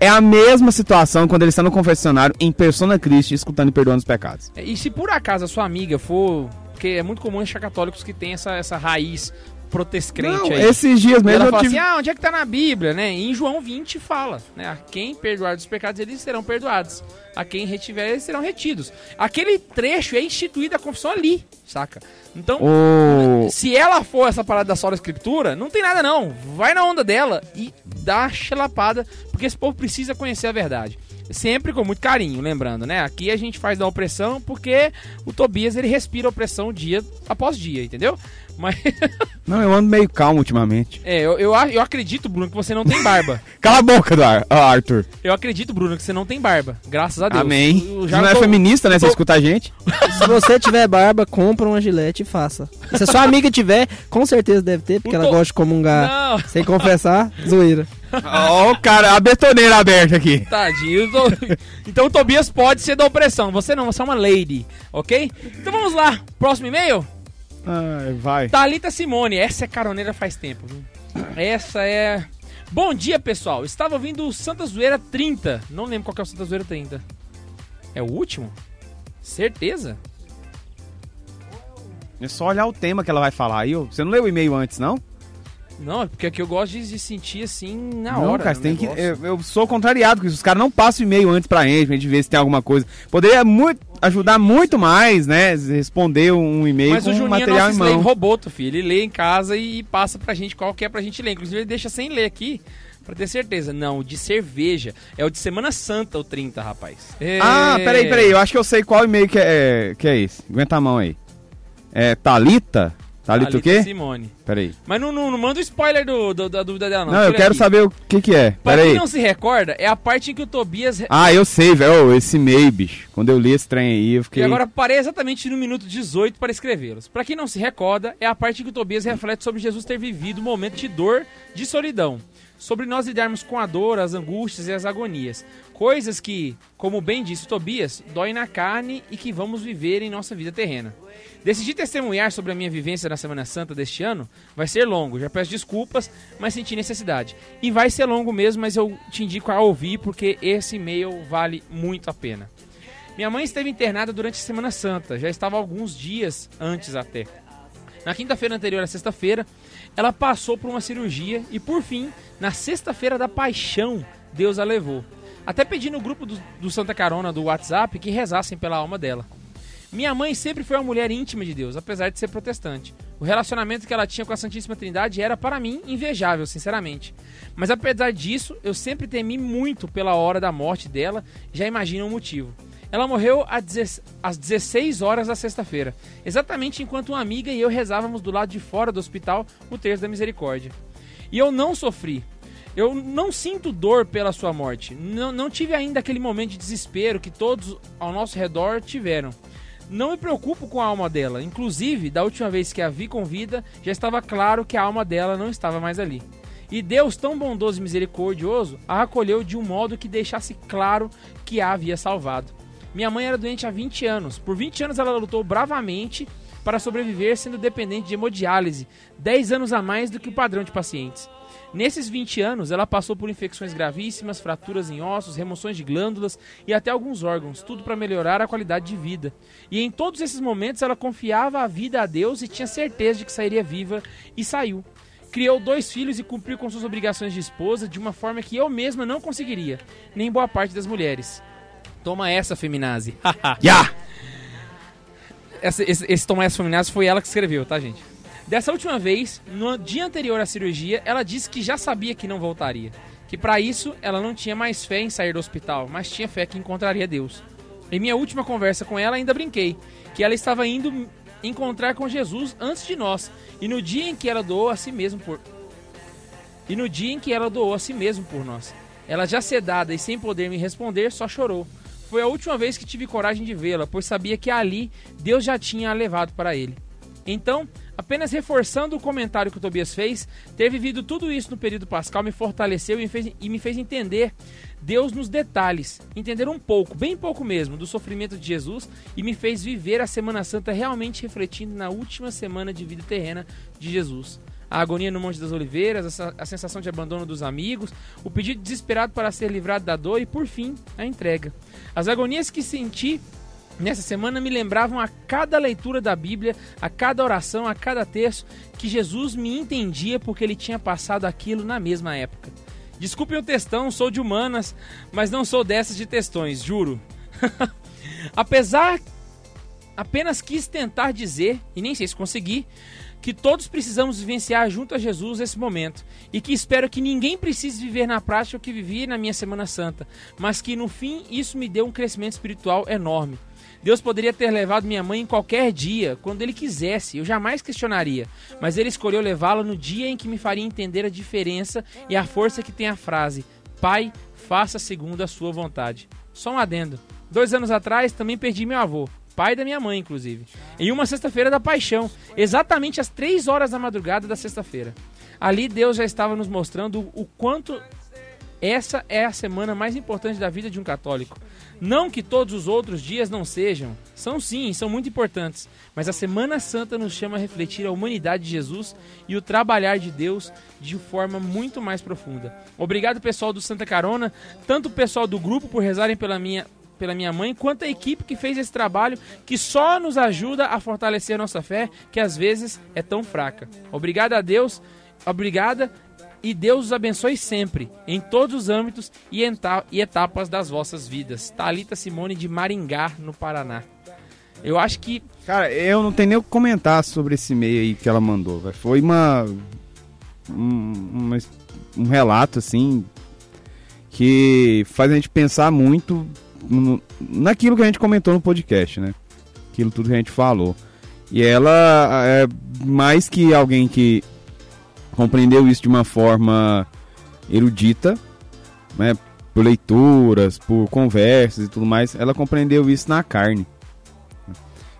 É a mesma situação quando ele está no confessionário em persona Christi, escutando e perdoando os pecados. É, E se por acaso a sua amiga for. Porque é muito comum achar católicos que tem essa, essa raiz protescrente Não, aí. esses dias E mesmo ela fala tive... assim, ah, onde é que tá na Bíblia, né? Em João 20 fala, né? A quem perdoar dos pecados, eles serão perdoados. A quem retiver, eles serão retidos. Aquele trecho é instituído a confissão ali, saca? Então, O... se ela for essa parada da sola escritura, não tem nada não. Vai na onda dela e dá a chelapada, porque esse povo precisa conhecer a verdade. Sempre com muito carinho, lembrando, né? Aqui a gente faz da opressão porque o Tobias ele respira opressão dia após dia, entendeu? Mas Não, eu ando meio calmo ultimamente. é, eu, eu, eu acredito, Bruno, que você não tem barba. Cala a boca, do Ar- Arthur. Eu acredito, Bruno, que você não tem barba. Graças a Deus. Amém. Eu já não é tô- feminista, né? Você tô- escuta a gente. Se você tiver barba, compra uma gilete e faça. Se a sua amiga tiver, com certeza deve ter, porque O ela to- gosta de comungar Não, sem confessar, zoeira. Ó, o cara, a betoneira aberta aqui. tadinho. tô- Então o Tobias pode ser da opressão. Você não, você é uma lady, ok? Então vamos lá. Próximo e-mail? Ai, vai. Thalita Simone, essa é caroneira faz tempo, viu? Essa é. Bom dia, pessoal. Estava ouvindo o Santa Zoeira 30. Não lembro qual que é o Santa Zoeira 30. É o último? Certeza? É só olhar o tema que ela vai falar aí. Você não leu o e-mail antes, não? Não, é porque aqui eu gosto de, de sentir assim na não, hora. cara, tem que. Eu, eu sou contrariado com isso. Os caras não passam e-mail antes pra gente, pra gente ver se tem alguma coisa. Poderia muito, ajudar muito mais, né? Responder um e-mail Mas com o Juninho é material nosso em mão. roboto, filho. Ele lê em casa e passa pra gente qual que é pra gente ler. Inclusive, ele deixa sem ler aqui, pra ter certeza. Não, o de cerveja. É o de Semana Santa, o 30, rapaz. Ah, É. peraí, peraí. Eu acho que eu sei qual e-mail que é, que é esse. Aguenta a mão aí. É Thalita? Thalita o quê? Simone. Peraí. Mas não, não, não manda o spoiler do, do- da dúvida dela, não. Não, eu Tira quero aqui. saber o que que é. Pra Peraí. quem não se recorda, é a parte em que o Tobias. Ah, eu sei, velho. Ô, Esse e-mail, bicho. Quando eu li esse trem aí, eu fiquei. E agora parei exatamente no minuto 18 para escrevê-los. Pra quem não se recorda, é a parte em que o Tobias reflete sobre Jesus ter vivido um momento de dor, de solidão. Sobre nós lidarmos com a dor, as angústias e as agonias. Coisas que, como bem disse Tobias, doem na carne e que vamos viver em nossa vida terrena. Decidi testemunhar sobre a minha vivência na Semana Santa deste ano. Vai ser longo, já peço desculpas, mas senti necessidade. E vai ser longo mesmo, mas eu te indico a ouvir porque esse e-mail vale muito a pena. Minha mãe esteve internada durante a Semana Santa, já estava alguns dias antes até. Na quinta-feira anterior à sexta-feira, ela passou por uma cirurgia e, por fim, na sexta-feira da paixão, Deus a levou. Até pedi no grupo do, do Santa Carona do WhatsApp que rezassem pela alma dela. Minha mãe sempre foi uma mulher íntima de Deus, apesar de ser protestante. O relacionamento que ela tinha com a Santíssima Trindade era, para mim, invejável, sinceramente. Mas apesar disso, eu sempre temi muito pela hora da morte dela, já imagino o motivo. Ela morreu às 16 às 16 horas da sexta-feira, exatamente enquanto uma amiga e eu rezávamos do lado de fora do hospital o terço da misericórdia. E eu não sofri. Eu não sinto dor pela sua morte. Não, não tive ainda aquele momento de desespero que todos ao nosso redor tiveram. Não me preocupo com a alma dela. Inclusive, da última vez que a vi com vida, já estava claro que a alma dela não estava mais ali. E Deus, tão bondoso e misericordioso, a acolheu de um modo que deixasse claro que a havia salvado. Minha mãe era doente há 20 anos. Por 20 anos ela lutou bravamente para sobreviver sendo dependente de hemodiálise, 10 anos a mais do que o padrão de pacientes. Nesses 20 anos, ela passou por infecções gravíssimas, fraturas em ossos, remoções de glândulas e até alguns órgãos, tudo para melhorar a qualidade de vida. E em todos esses momentos, ela confiava a vida a Deus e tinha certeza de que sairia viva e saiu. Criou dois filhos e cumpriu com suas obrigações de esposa de uma forma que eu mesma não conseguiria, nem boa parte das mulheres. Toma essa, feminazi. Ya! essa, esse, esse Toma essa, feminazi foi ela que escreveu, tá, gente? Dessa última vez, no dia anterior à cirurgia, ela disse que já sabia que não voltaria. Que para isso ela não tinha mais fé em sair do hospital, mas tinha fé que encontraria Deus. Em minha última conversa com ela, ainda brinquei que ela estava indo encontrar com Jesus antes de nós, e no dia em que ela doou a si mesmo por E no dia em que ela doou a si mesmo por nós. Ela já sedada e sem poder me responder, só chorou. Foi a última vez que tive coragem de vê-la, pois sabia que ali Deus já tinha a levado para ele. Então, apenas reforçando o comentário que o Tobias fez, ter vivido tudo isso no período pascal me fortaleceu e me fez, e me fez entender Deus nos detalhes, entender um pouco, bem pouco mesmo, do sofrimento de Jesus e me fez viver a Semana Santa realmente refletindo na última semana de vida terrena de Jesus. A agonia no Monte das Oliveiras, a a sensação de abandono dos amigos, o pedido desesperado para ser livrado da dor e, por fim, a entrega. As agonias que senti nessa semana me lembravam a cada leitura da Bíblia, a cada oração, a cada texto, que Jesus me entendia porque ele tinha passado aquilo na mesma época. Desculpem o textão, sou de humanas, mas não sou dessas de textões, juro. Apesar, apenas quis tentar dizer, e nem sei se consegui, que todos precisamos vivenciar junto a Jesus esse momento e que espero que ninguém precise viver na prática o que vivi na minha Semana Santa, mas que no fim isso me deu um crescimento espiritual enorme. Deus poderia ter levado minha mãe em qualquer dia, quando ele quisesse, eu jamais questionaria, mas ele escolheu levá-la no dia em que me faria entender a diferença e a força que tem a frase: Pai, faça segundo a sua vontade. Só um adendo. Dois anos atrás também perdi meu avô, pai da minha mãe, inclusive, em uma sexta-feira da paixão, exatamente às três horas da madrugada da sexta-feira. Ali Deus já estava nos mostrando o quanto essa é a semana mais importante da vida de um católico. Não que todos os outros dias não sejam, são sim, são muito importantes, mas a Semana Santa nos chama a refletir a humanidade de Jesus e o trabalhar de Deus de forma muito mais profunda. Obrigado pessoal do Santa Carona, tanto o pessoal do grupo por rezarem pela minha pela minha mãe, quanto a equipe que fez esse trabalho que só nos ajuda a fortalecer a nossa fé, que às vezes é tão fraca. Obrigado a Deus, obrigada e Deus os abençoe sempre, em todos os âmbitos e, eta- etapas das vossas vidas. Talita Simone de Maringá, no Paraná. Eu acho que Cara, eu não tenho nem o que comentar sobre esse e-mail aí que ela mandou. Foi uma, um, uma- um relato, assim, que faz a gente pensar muito naquilo que a gente comentou no podcast, né? Aquilo tudo que a gente falou. E ela é mais que alguém que compreendeu isso de uma forma erudita, né? Por leituras, por conversas e tudo mais, ela compreendeu isso na carne.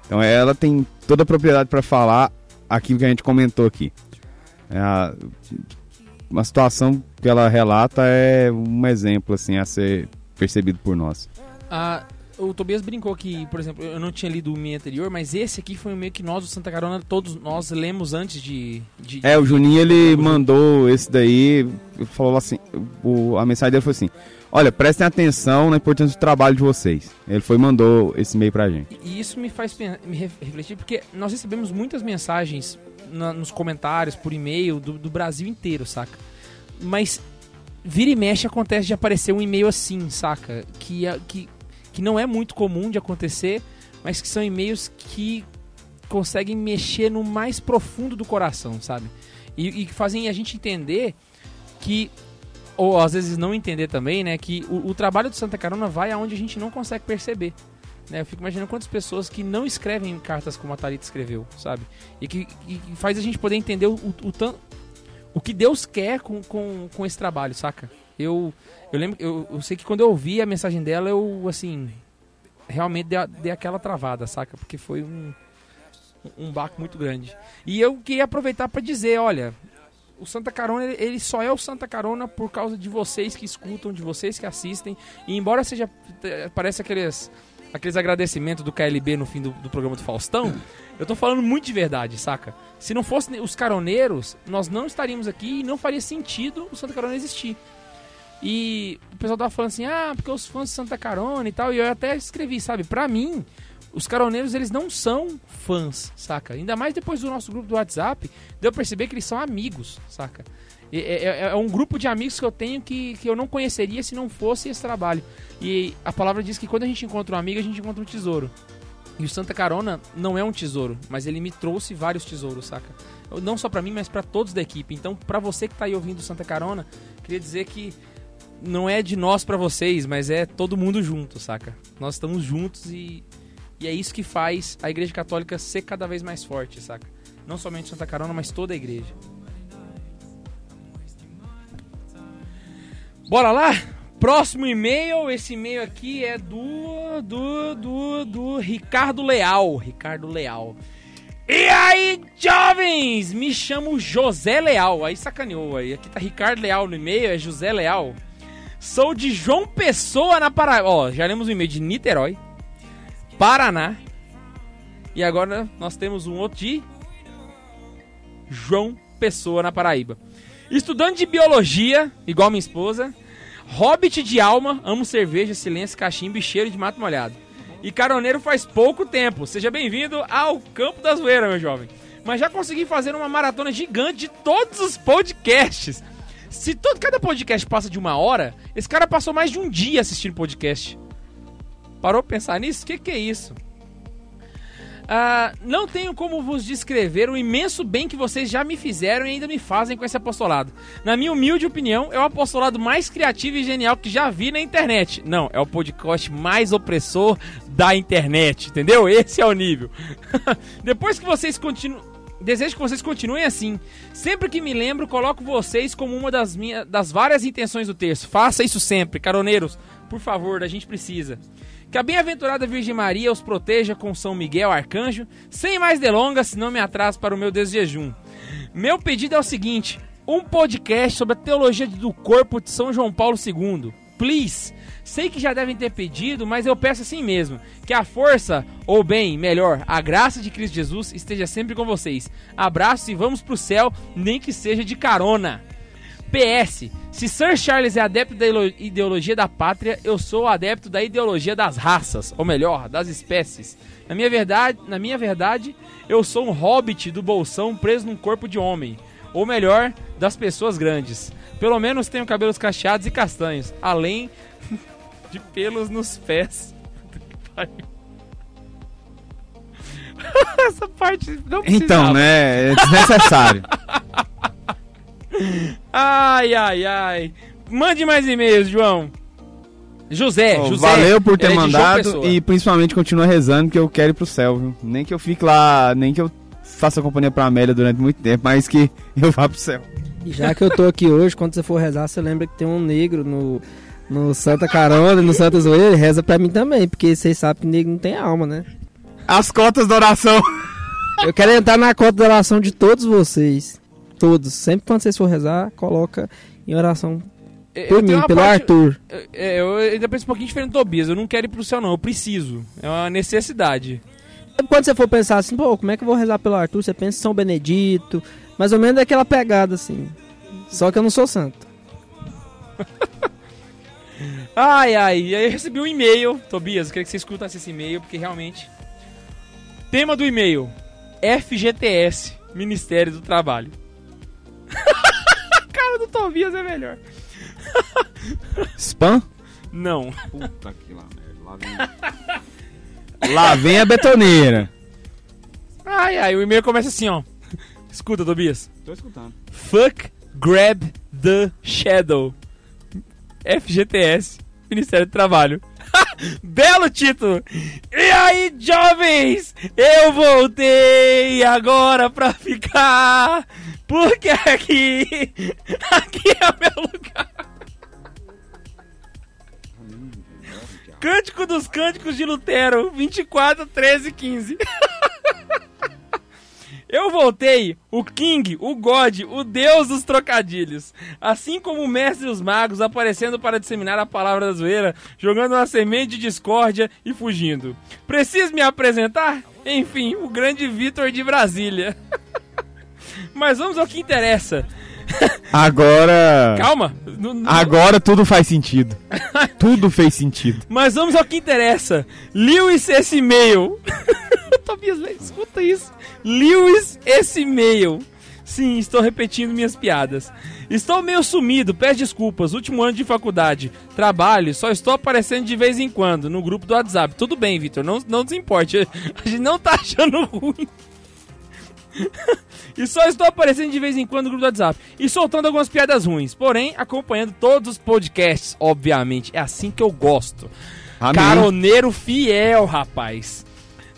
Então ela tem toda a propriedade para falar aquilo que a gente comentou aqui. É uma situação que ela relata é um exemplo assim a ser percebido por nós. Ah, o Tobias brincou que, por exemplo, eu não tinha lido o meio anterior, mas esse aqui foi o meio que nós, do Santa Carona, todos nós lemos antes de. de- É, o Juninho ele mandou esse daí, falou assim, o- a mensagem dele foi assim: "Olha, prestem atenção na importância do trabalho de vocês". Ele foi e mandou esse e-mail pra gente. E isso me faz me ref- refletir, porque nós recebemos muitas mensagens na- nos comentários, por e-mail, do, do Brasil inteiro, saca? Mas vira e mexe acontece de aparecer um e-mail assim, saca? Que, que, que não é muito comum de acontecer, mas que são e-mails que conseguem mexer no mais profundo do coração, sabe? E, e que fazem a gente entender que ou às vezes não entender também, né, que o, o trabalho do Santa Carona vai aonde a gente não consegue perceber. Né? Eu fico imaginando quantas pessoas que não escrevem cartas como a Thalita escreveu, sabe? E que, faz a gente poder entender o, o, o, o que Deus quer com, com, com esse trabalho, saca? Eu, eu lembro, eu, eu sei que quando eu ouvi a mensagem dela, eu, assim, realmente dei, dei aquela travada, saca? Porque foi um, um baco muito grande. E eu queria aproveitar para dizer, olha, o Santa Carona, ele- ele só é o Santa Carona por causa de vocês que escutam, de vocês que assistem. E embora seja, eh, parece aqueles, aqueles agradecimentos do KLB no fim do, do programa do Faustão, eu tô falando muito de verdade, saca? Se não fossem os caroneiros, nós não estaríamos aqui e não faria sentido o Santa Carona existir. E o pessoal tava falando assim, ah, porque os fãs de Santa Carona e tal, e eu até escrevi, sabe? Pra mim, os caroneiros, eles não são fãs, saca? Ainda mais depois do nosso grupo do WhatsApp, deu pra perceber que eles são amigos, saca? É, é- é um grupo de amigos que eu tenho que, que eu não conheceria se não fosse esse trabalho. E a palavra diz que quando a gente encontra um amigo, a gente encontra um tesouro. E o Santa Carona não é um tesouro, mas ele me trouxe vários tesouros, saca? Não só pra mim, mas pra todos da equipe. Então, pra você que tá aí ouvindo Santa Carona, queria dizer que não é de nós pra vocês, mas é todo mundo junto, saca? Nós estamos juntos e, e é isso que faz a Igreja Católica ser cada vez mais forte, saca? Não somente Santa Carona, mas toda a igreja. Bora lá? Próximo e-mail, esse e-mail aqui é do do do do Ricardo Leal, Ricardo Leal. E aí, jovens, me chamo José Leal. Aí sacaneou aí. Aqui tá Ricardo Leal no e-mail, é José Leal. Sou de João Pessoa na Paraíba. Ó, já lemos o e-mail de Niterói, Paraná. E agora nós temos um outro de João Pessoa na Paraíba. Estudante de biologia, igual minha esposa. Hobbit de alma, amo cerveja, silêncio, cachimbo e cheiro de mato molhado. e caroneiro faz pouco tempo. Seja bem-vindo ao Campo da Zoeira, meu jovem. Mas já consegui fazer uma maratona gigante de todos os podcasts. Se todo, cada podcast passa de uma hora, esse cara passou mais de um dia assistindo podcast. Parou pra pensar nisso? O que, que é isso? Ah, não tenho como vos descrever o imenso bem que vocês já me fizeram e ainda me fazem com esse apostolado. Na minha humilde opinião, é o apostolado mais criativo e genial que já vi na internet. Não, é o podcast mais opressor da internet, entendeu? Esse é o nível. Depois que vocês continuam. Desejo que vocês continuem assim. Sempre que me lembro, coloco vocês como uma das, minhas, das várias intenções do texto. Faça isso sempre, caroneiros. Por favor, a gente precisa. Que a bem-aventurada Virgem Maria os proteja com São Miguel Arcanjo. Sem mais delongas, senão me atraso para o meu desjejum. Meu pedido é o seguinte: um podcast sobre a teologia do corpo de São João Paulo II. Please. Sei que já devem ter pedido, mas eu peço assim mesmo: que a força, ou bem, melhor, a graça de Cristo Jesus esteja sempre com vocês. Abraço e vamos pro céu, nem que seja de carona. PS, se Sir Charles é adepto da ideologia da pátria, eu sou adepto da ideologia das raças, ou melhor, das espécies. Na minha verdade, na minha verdade, eu sou um hobbit do bolsão preso num corpo de homem, ou melhor, das pessoas grandes. Pelo menos tenho cabelos cacheados e castanhos, além de pelos nos pés. Essa parte não precisava. Então, né? É desnecessário. Ai, ai, ai. Mande mais e-mails, João. José, Ó, José. valeu por ter é mandado e principalmente continua rezando que eu quero ir pro céu, viu? Nem que eu fique lá, nem que eu faça companhia pra Amélia durante muito tempo, mas que eu vá pro céu. Já que eu tô aqui hoje, quando você for rezar, você lembra que tem um negro no, no Santa Carona, no Santa Zoeira, reza pra mim também, porque vocês sabem que negro não tem alma, né? As cotas da oração. Eu quero entrar na conta da oração de todos vocês. Todos. Sempre quando vocês for rezar, coloca em oração Eu por mim, pelo parte- Arthur. É, eu ainda penso um pouquinho diferente do Tobias. Eu não quero ir pro céu, não. Eu preciso. É uma necessidade. Quando você for pensar assim, pô, como é que eu vou rezar pelo Arthur? Você pensa em São Benedito, mais ou menos daquela pegada assim. Só que eu não sou santo. Ai, ai. E aí eu recebi um e-mail. Tobias, eu queria que você escutasse esse e-mail, porque realmente. Tema do e-mail: FGTS Ministério do Trabalho. A cara do Tobias é melhor. Spam? Não. Puta que lá, Lá vem... lá vem a betoneira. Ai, ai. O e-mail começa assim, ó. Escuta, Tobias. Tô escutando. Fuck Grab the Shadow. FGTS, Ministério do Trabalho. Belo título! E aí, jovens? Eu voltei agora pra ficar. Porque aqui. Aqui é o meu lugar. Cântico dos Cânticos de Lutero, 24, 13 15. Eu voltei, o King, o God, o Deus dos trocadilhos. Assim como o mestre dos magos aparecendo para disseminar a palavra da zoeira, jogando uma semente de discórdia e fugindo. Preciso me apresentar? Enfim, o grande Vitor de Brasília. Mas vamos ao que interessa. Agora. Calma. Agora tudo faz sentido. tudo fez sentido. Mas vamos ao que interessa. Lewis esse e-mail. Tobias, escuta isso. Lewis esse e-mail. Sim, estou repetindo minhas piadas. Estou meio sumido, peço desculpas. Último ano de faculdade. Trabalho, só estou aparecendo de vez em quando no grupo do WhatsApp. Tudo bem, Vitor, não, não desimporte. A gente não tá achando ruim. E só estou aparecendo de vez em quando no grupo do WhatsApp. E soltando algumas piadas ruins. Porém, acompanhando todos os podcasts, obviamente. É assim que eu gosto. Amém. Caroneiro fiel, rapaz.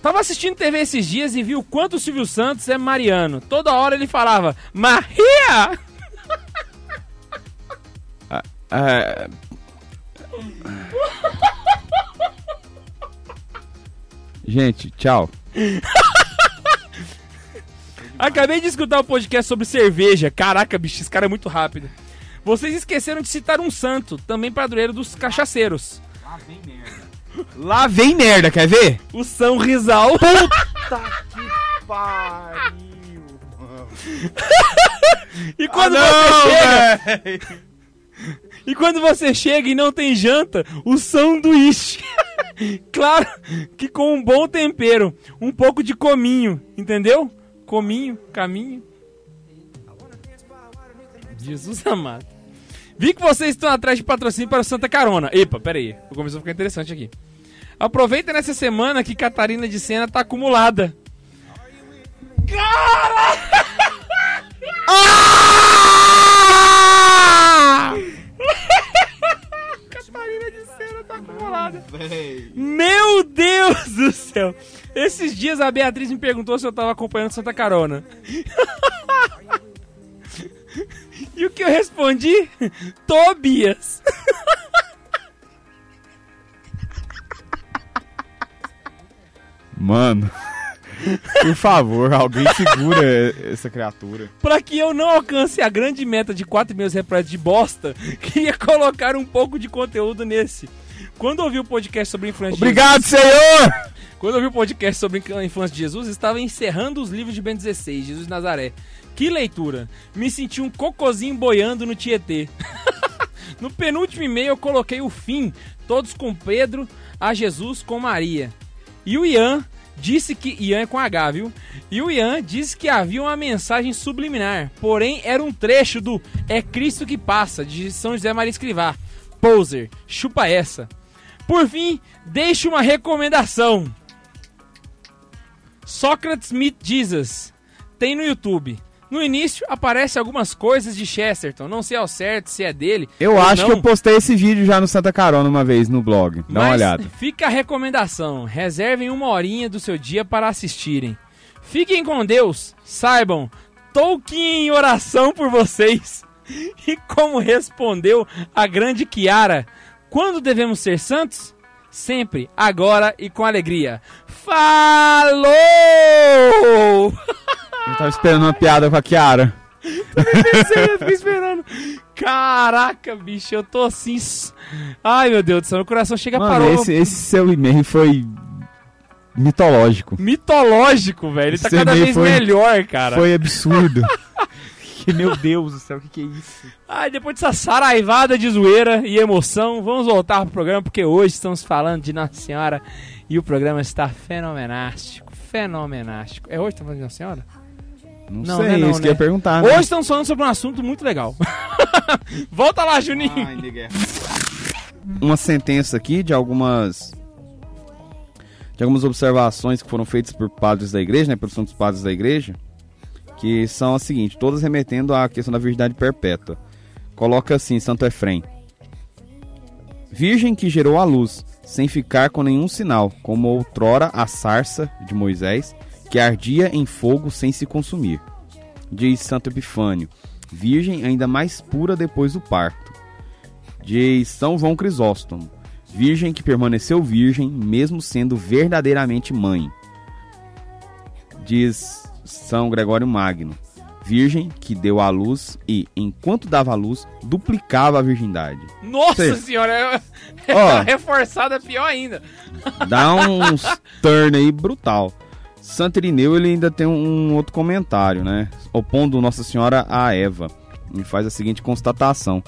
Tava assistindo TV esses dias e vi o quanto o Silvio Santos é mariano. Toda hora ele falava, Maria! É... Gente, tchau. Acabei de escutar o podcast sobre cerveja. Caraca, bicho, esse cara é muito rápido. Vocês esqueceram de citar um santo, também padroeiro dos cachaceiros. Lá vem merda, quer ver? O São Rizal. e quando você chega, e quando você chega e não tem janta, o sanduíche. Claro que com um bom tempero, um pouco de cominho, entendeu? Cominho, caminho. Jesus amado. Vi que vocês estão atrás de patrocínio para o Santa Carona. Epa, pera aí. Começou a ficar interessante aqui. Aproveita nessa semana que Catarina de Sena tá acumulada. Catarina de Sena tá acumulada. Meu Deus do céu! Esses dias a Beatriz me perguntou se eu tava acompanhando Santa Carona. e o que eu respondi? Tobias. Mano. Por favor, alguém segura essa criatura. Pra que eu não alcance a grande meta de 4 mil repletos de bosta, queria colocar um pouco de conteúdo nesse. Quando ouvi o podcast sobre influência Obrigado, Senhor! Quando eu vi o podcast sobre a infância de Jesus, estava encerrando os livros de Ben 16, Jesus de Nazaré. Que leitura! Me senti um cocôzinho boiando no Tietê. no penúltimo e-mail eu coloquei o fim, todos com Pedro, a Jesus com Maria. E o Ian disse que. Ian é com H, viu? E o Ian disse que havia uma mensagem subliminar, porém era um trecho do É Cristo que Passa, de São José Maria Escrivá. Poser, chupa essa. Por fim, deixe uma recomendação. Sócrates Meet Jesus. Tem no YouTube. No início aparece algumas coisas de Chesterton. Não sei ao certo se é dele. Eu acho não, que eu postei esse vídeo já no Santa Carona uma vez no blog. Dá uma mas olhada. Fica a recomendação. Reservem uma horinha do seu dia para assistirem. Fiquem com Deus. Saibam, Tolkien em oração por vocês. E como respondeu a grande Kiara: Quando devemos ser santos? Sempre, agora e com alegria. Falou! Eu tava esperando uma piada com a Kiara. Pensei, eu fiquei esperando. Caraca, bicho, eu tô assim. Ai, meu Deus do céu, meu coração chega Mano, parou. esse, esse seu e-mail foi mitológico. Mitológico, velho. Ele tá Esse cada e-mail vez foi- melhor, cara. Foi absurdo. Que, meu Deus do céu, o que, que é isso? Ai, depois dessa saraivada de zoeira e emoção, vamos voltar pro programa, porque hoje estamos falando de Nossa Senhora e o programa está fenomenástico. Fenomenástico. É hoje que estamos falando de Nossa Senhora? Não, Não, sei, não é não, isso que né? eu ia perguntar. né? Hoje estamos falando sobre um assunto muito legal. Volta lá, Juninho. Uma sentença aqui de algumas de algumas observações que foram feitas por padres da igreja, né, pelos santos padres da igreja, que são as seguintes, todas remetendo à questão da virgindade perpétua. Coloca assim, Santo Efrem. Virgem que gerou a luz, sem ficar com nenhum sinal, como outrora a sarça de Moisés, que ardia em fogo sem se consumir. Diz Santo Epifânio, virgem ainda mais pura depois do parto. Diz São João Crisóstomo, virgem que permaneceu virgem, mesmo sendo verdadeiramente mãe. Diz São Gregório Magno, virgem que deu à luz e, enquanto dava à luz, duplicava a virgindade. Nossa Sim. senhora, é, Ó. reforçada pior ainda. Dá uns turn aí brutal. Santo Irineu ele ainda tem um outro comentário, né? Opondo Nossa Senhora a Eva. E faz a seguinte constatação: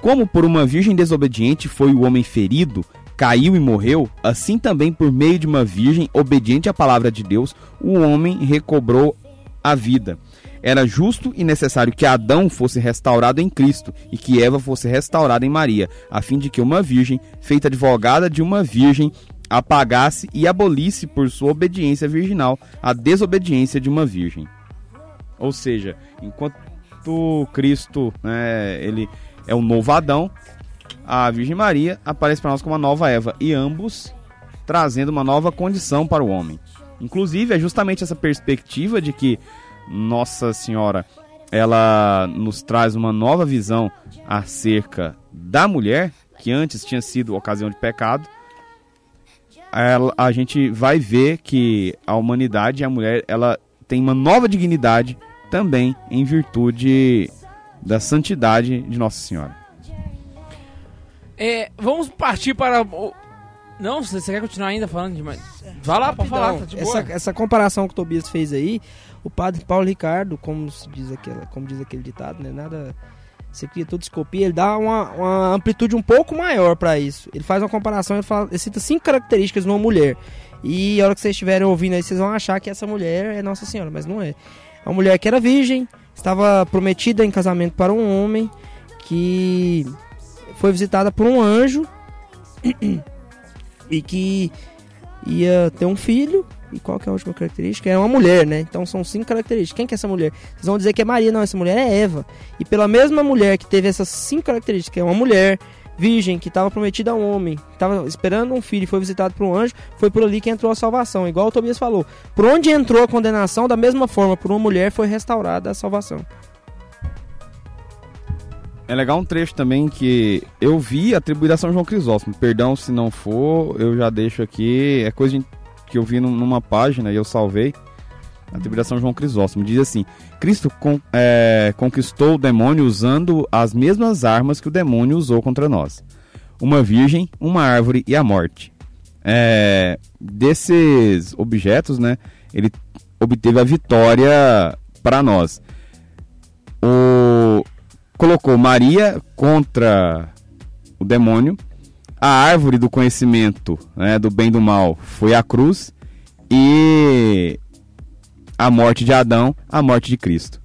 Como por uma virgem desobediente foi o homem ferido, caiu e morreu, assim também por meio de uma virgem obediente à palavra de Deus, o homem recobrou a vida. Era justo e necessário que Adão fosse restaurado em Cristo e que Eva fosse restaurada em Maria, a fim de que uma virgem, feita advogada de uma virgem, apagasse e abolisse por sua obediência virginal a desobediência de uma virgem. Ou seja, enquanto Cristo né, ele é o novo Adão, a Virgem Maria aparece para nós como uma nova Eva e ambos trazendo uma nova condição para o homem. Inclusive é justamente essa perspectiva de que Nossa Senhora ela nos traz uma nova visão acerca da mulher que antes tinha sido ocasião de pecado ela- a gente vai ver que a humanidade e a mulher ela tem uma nova dignidade também em virtude da santidade de Nossa Senhora. É, vamos partir para o... Não, você quer continuar ainda falando demais? Vai lá, pode falar, tá de boa. essa, essa comparação que o Tobias fez aí, o padre Paulo Ricardo, como se diz aquela, como diz aquele ditado, né? Nada você cria tudo-escopia, ele dá uma, uma amplitude um pouco maior pra isso. Ele faz uma comparação, ele, fala, ele cita cinco características numa mulher. E a hora que vocês estiverem ouvindo aí, vocês vão achar que essa mulher é Nossa Senhora, mas não é. É uma mulher que era virgem, estava prometida em casamento para um homem, que foi visitada por um anjo e que ia ter um filho. E qual que é a última característica? É uma mulher, né? Então são cinco características. Quem que é essa mulher? Vocês vão dizer que é Maria. Não, essa mulher é Eva. E pela mesma mulher que teve essas cinco características, que é uma mulher virgem, que estava prometida a um homem, estava esperando um filho e foi visitado por um anjo, foi por ali que entrou a salvação. Igual o Tobias falou. Por onde entrou a condenação, da mesma forma, por uma mulher foi restaurada a salvação. É legal um trecho também que eu vi atribuído a São João Crisóstomo. Perdão se não for, eu já deixo aqui. É coisa de- que eu vi num- numa página e eu salvei. A São João Crisóstomo. Diz assim: Cristo con- é, conquistou o demônio usando as mesmas armas que o demônio usou contra nós: uma virgem, uma árvore e a morte. É, desses objetos, né? Ele obteve a vitória para nós. O colocou Maria contra o demônio. A árvore do conhecimento, né, do bem e do mal, foi a cruz. E a morte de Adão, a morte de Cristo.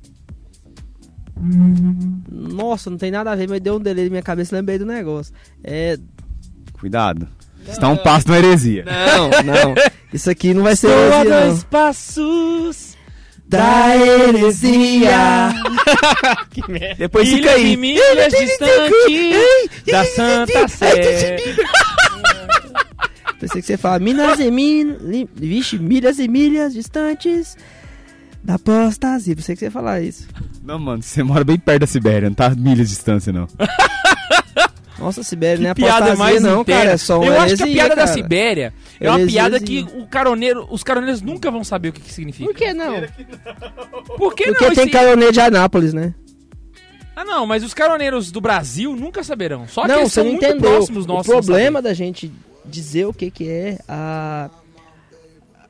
Nossa, não tem nada a ver, mas deu um delay na minha cabeça lembrei do negócio. É. Cuidado. Está um passo na heresia. Não, não. Isso aqui não vai ser Estou a heresia, não. dois passos Da heresia. Que merda. Depois fica aí. e milhas distantes da Santa Sé. Pensei que você fala milhas e milhas. Vixe, milhas e milhas distantes da apostasia. Pensei que você ia falar isso. Não, mano, você mora bem perto da Sibéria, não tá milhas de distância, não. Nossa, Sibéria não é piada mais não, cara. É só uma Eu acho que a piada da cara. Sibéria é uma Heresia, piada que o caroneiro, os caroneiros nunca vão saber o que, que significa. Por que não? Por que Porque não? tem Esse- caroneiro de Anápolis, né? Ah, não, mas os caroneiros do Brasil nunca saberão. Só que não, eles você são não muito entendeu. próximos O nossos. problema da gente dizer o que, que é a,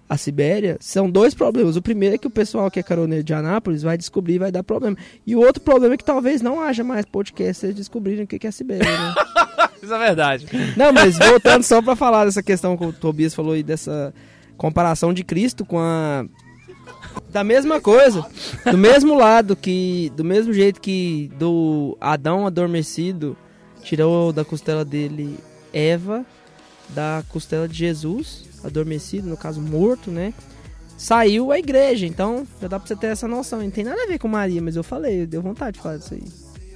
a Sibéria são dois problemas. O primeiro é que o pessoal que é caroneiro de Anápolis vai descobrir e vai dar problema. E o outro problema é que talvez não haja mais podcast se eles descobrirem o que, é a Sibéria, né? Isso é verdade. Não, mas voltando só pra falar dessa questão que o Tobias falou aí, dessa comparação de Cristo com a. Da mesma coisa, do mesmo lado que. Do mesmo jeito que do Adão adormecido tirou da costela dele Eva, da costela de Jesus, adormecido, no caso morto, né? Saiu a igreja, então já dá pra você ter essa noção. Não tem nada a ver com Maria, mas eu falei, deu vontade de falar disso aí.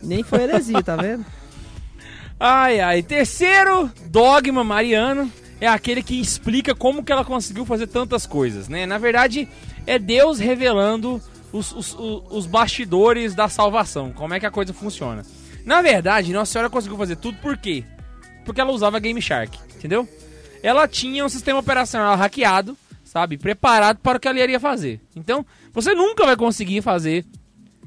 Nem foi heresia, tá vendo? Ai, ai. Terceiro dogma mariano é aquele que explica como que ela conseguiu fazer tantas coisas, né? Na verdade, é Deus revelando os, os- os bastidores da salvação, como é que a coisa funciona. Na verdade, Nossa Senhora conseguiu fazer tudo por quê? Porque ela usava Game Shark, entendeu? Ela tinha um sistema operacional hackeado, sabe? Preparado para o que ela iria fazer. Então, você nunca vai conseguir fazer